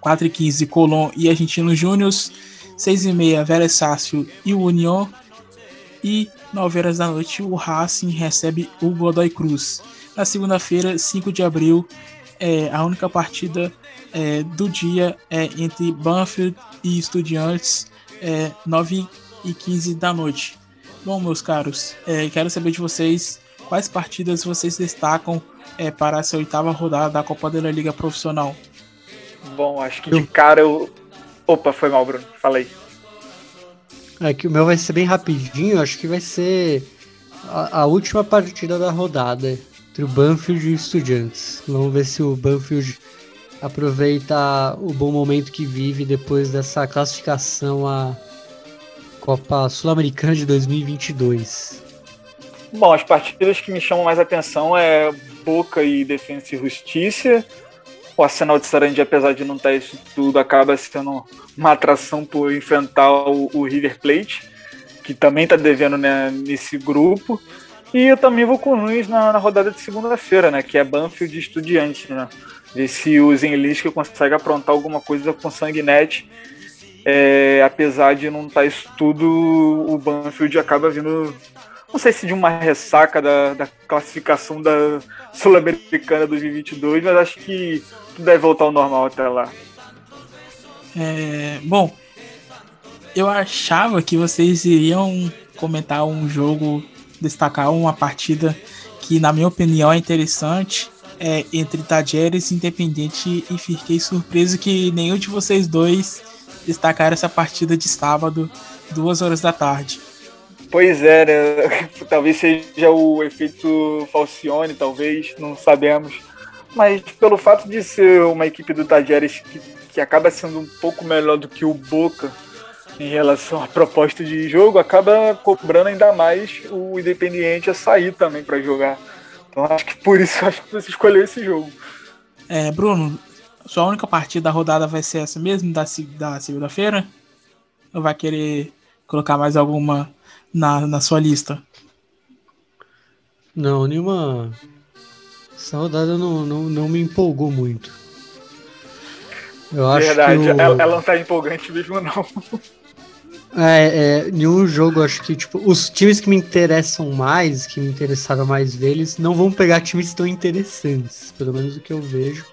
4 e 15, Colón e Argentino Júnior. 6 e meia, Vélez Sácio e o União. E 9 horas da noite, o Racing recebe o Godoy Cruz. Na segunda-feira, 5 de abril, é, a única partida é, do dia é entre Banfield e Estudiantes, é, 9 e 15 da noite. Bom, meus caros, é, quero saber de vocês quais partidas vocês destacam é, para essa oitava rodada da Copa da Liga Profissional. Bom, acho que de cara eu Opa, foi mal, Bruno. Falei. É que o meu vai ser bem rapidinho, acho que vai ser a, a última partida da rodada entre o Banfield e o Estudiantes. Vamos ver se o Banfield aproveita o bom momento que vive depois dessa classificação à Copa Sul-Americana de 2022. Bom, as partidas que me chamam mais atenção é Boca e Defensa e Justiça o Arsenal de Sarandi, apesar de não estar isso tudo, acaba sendo uma atração por enfrentar o, o River Plate, que também está devendo né, nesse grupo. E eu também vou com o Nunes na, na rodada de segunda-feira, né? Que é Banfield de Estudiante, né? Ver se o Zenlisca consegue aprontar alguma coisa com Sanguinete é, apesar de não estar isso tudo, o Banfield acaba vindo, não sei se de uma ressaca da, da classificação da Sul-Americana 2022, mas acho que tudo deve voltar ao normal até lá. É, bom, eu achava que vocês iriam comentar um jogo, destacar uma partida que, na minha opinião, é interessante é, entre Tajeres, Independente e fiquei surpreso que nenhum de vocês dois destacaram essa partida de sábado, duas horas da tarde. Pois é, né? [laughs] talvez seja o efeito Falcione, talvez, não sabemos. Mas pelo fato de ser uma equipe do Tajeres que, que acaba sendo um pouco melhor do que o Boca em relação à proposta de jogo, acaba cobrando ainda mais o Independiente a sair também para jogar. Então acho que por isso [laughs] acho que você escolheu esse jogo. É, Bruno, sua única partida da rodada vai ser essa mesmo, da, da segunda-feira? Ou vai querer colocar mais alguma na, na sua lista? Não, nenhuma. Essa rodada não, não, não me empolgou muito. Eu acho Verdade, que o... ela, ela não tá empolgante mesmo, não. É, é, nenhum jogo, acho que, tipo, os times que me interessam mais, que me interessaram mais deles, não vão pegar times tão interessantes, pelo menos o que eu vejo.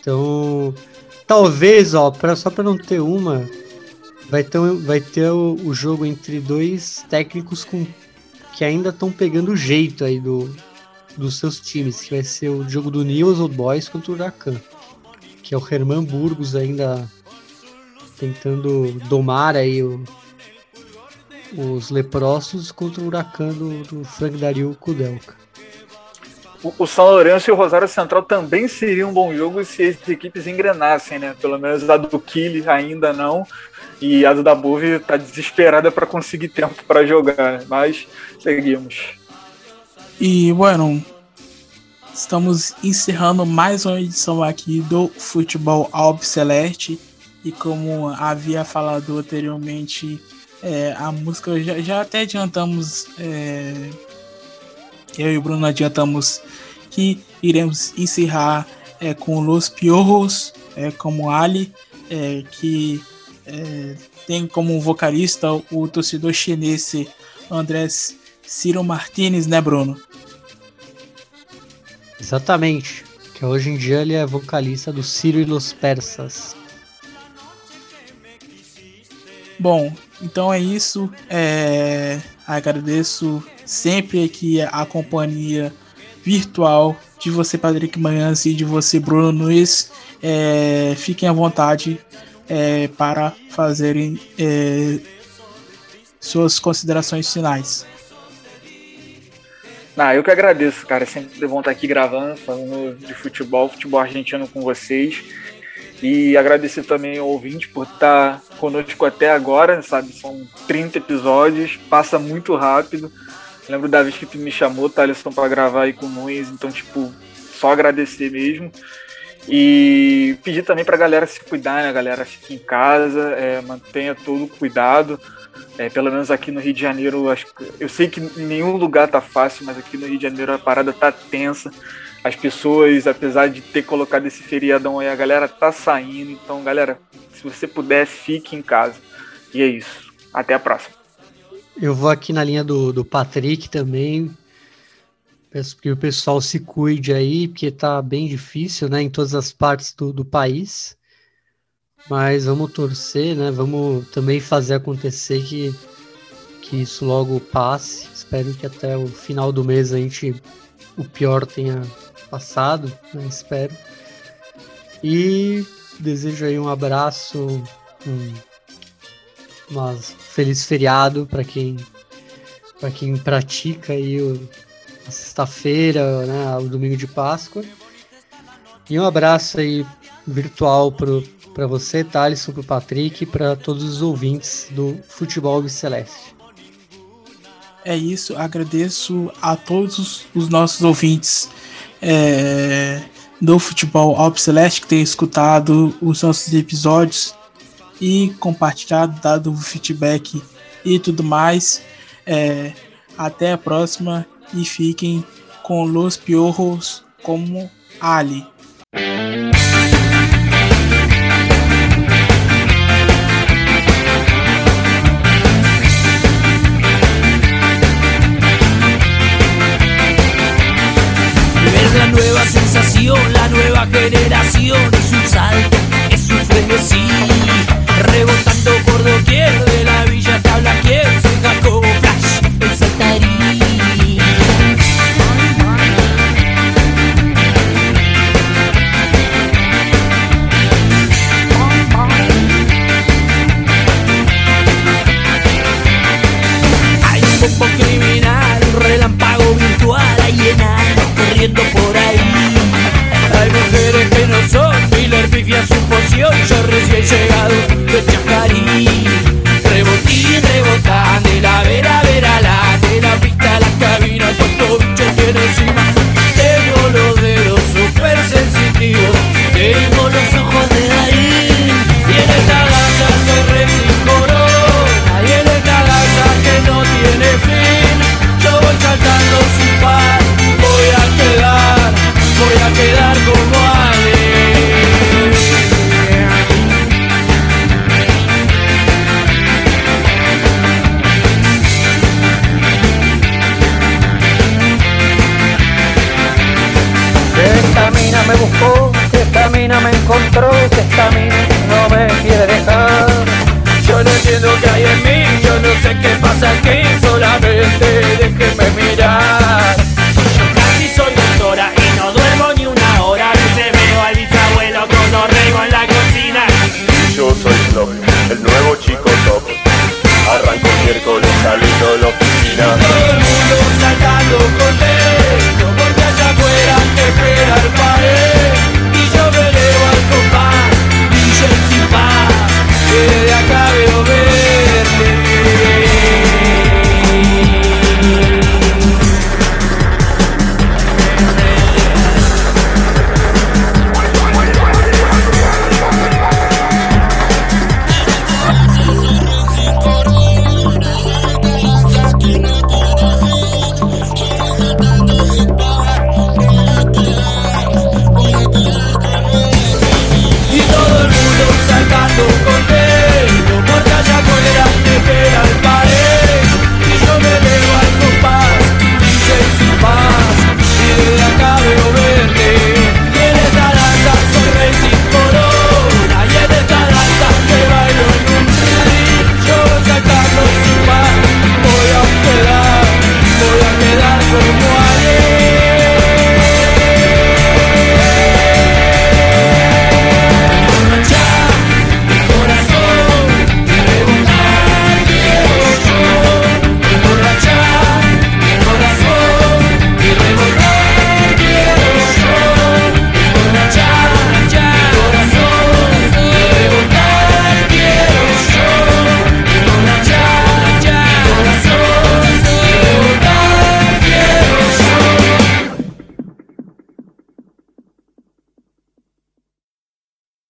Então, talvez, ó, pra, só para não ter uma, vai ter, vai ter o, o jogo entre dois técnicos com, que ainda estão pegando o jeito aí do, dos seus times, que vai ser o jogo do News Old Boys contra o Huracan, que é o Herman Burgos ainda tentando domar aí o, os leprosos contra o Huracan do, do Frank Dario Kudelka o, São Lourenço e o Rosário Central também seria um bom jogo se as equipes engrenassem, né? Pelo menos a do Kili ainda não. E a do Dabove tá desesperada para conseguir tempo para jogar, né? mas seguimos. E, bueno, estamos encerrando mais uma edição aqui do Futebol Alpe Celeste. E como havia falado anteriormente, é, a música já, já até adiantamos. É, eu e o Bruno adiantamos que iremos encerrar é, com Los Piorros, é, como Ali, é, que tem como vocalista o torcedor chinês Andrés Ciro Martinez, né, Bruno? Exatamente. Que hoje em dia ele é vocalista do Ciro e los Persas. Bom, então é isso. É, agradeço sempre aqui a companhia virtual de você, Patrick Manhãs, e de você, Bruno Nunes. É, fiquem à vontade é, para fazerem é, suas considerações finais. Ah, eu que agradeço, cara. Sempre bom estar aqui gravando, falando de futebol, futebol argentino com vocês. E agradecer também ao ouvinte por estar conosco até agora, sabe? São 30 episódios, passa muito rápido. Lembro da vez que tu me chamou, Thaleson, para gravar aí com o Nunes, então, tipo, só agradecer mesmo. E pedir também pra galera se cuidar, né? A galera fique em casa, é, mantenha todo o cuidado. É, pelo menos aqui no Rio de Janeiro, acho, eu sei que nenhum lugar tá fácil, mas aqui no Rio de Janeiro a parada tá tensa. As pessoas, apesar de ter colocado esse feriadão aí, a galera tá saindo. Então, galera, se você puder, fique em casa. E é isso. Até a próxima. Eu vou aqui na linha do, do Patrick também. Peço que o pessoal se cuide aí, porque tá bem difícil, né, em todas as partes do, do país. Mas vamos torcer, né? Vamos também fazer acontecer que, que isso logo passe. Espero que até o final do mês a gente o pior tenha passado, né? Espero. E desejo aí um abraço, um mas feliz feriado para quem para quem pratica aí o, a sexta-feira, né, o domingo de Páscoa. E um abraço aí virtual para você, Thaleson, para o Patrick para todos os ouvintes do Futebol Celeste. É isso, agradeço a todos os nossos ouvintes é, do Futebol Alpe Celeste que têm escutado os nossos episódios e compartilhado, dado o feedback e tudo mais. É, até a próxima e fiquem com Los Piorros como Ali.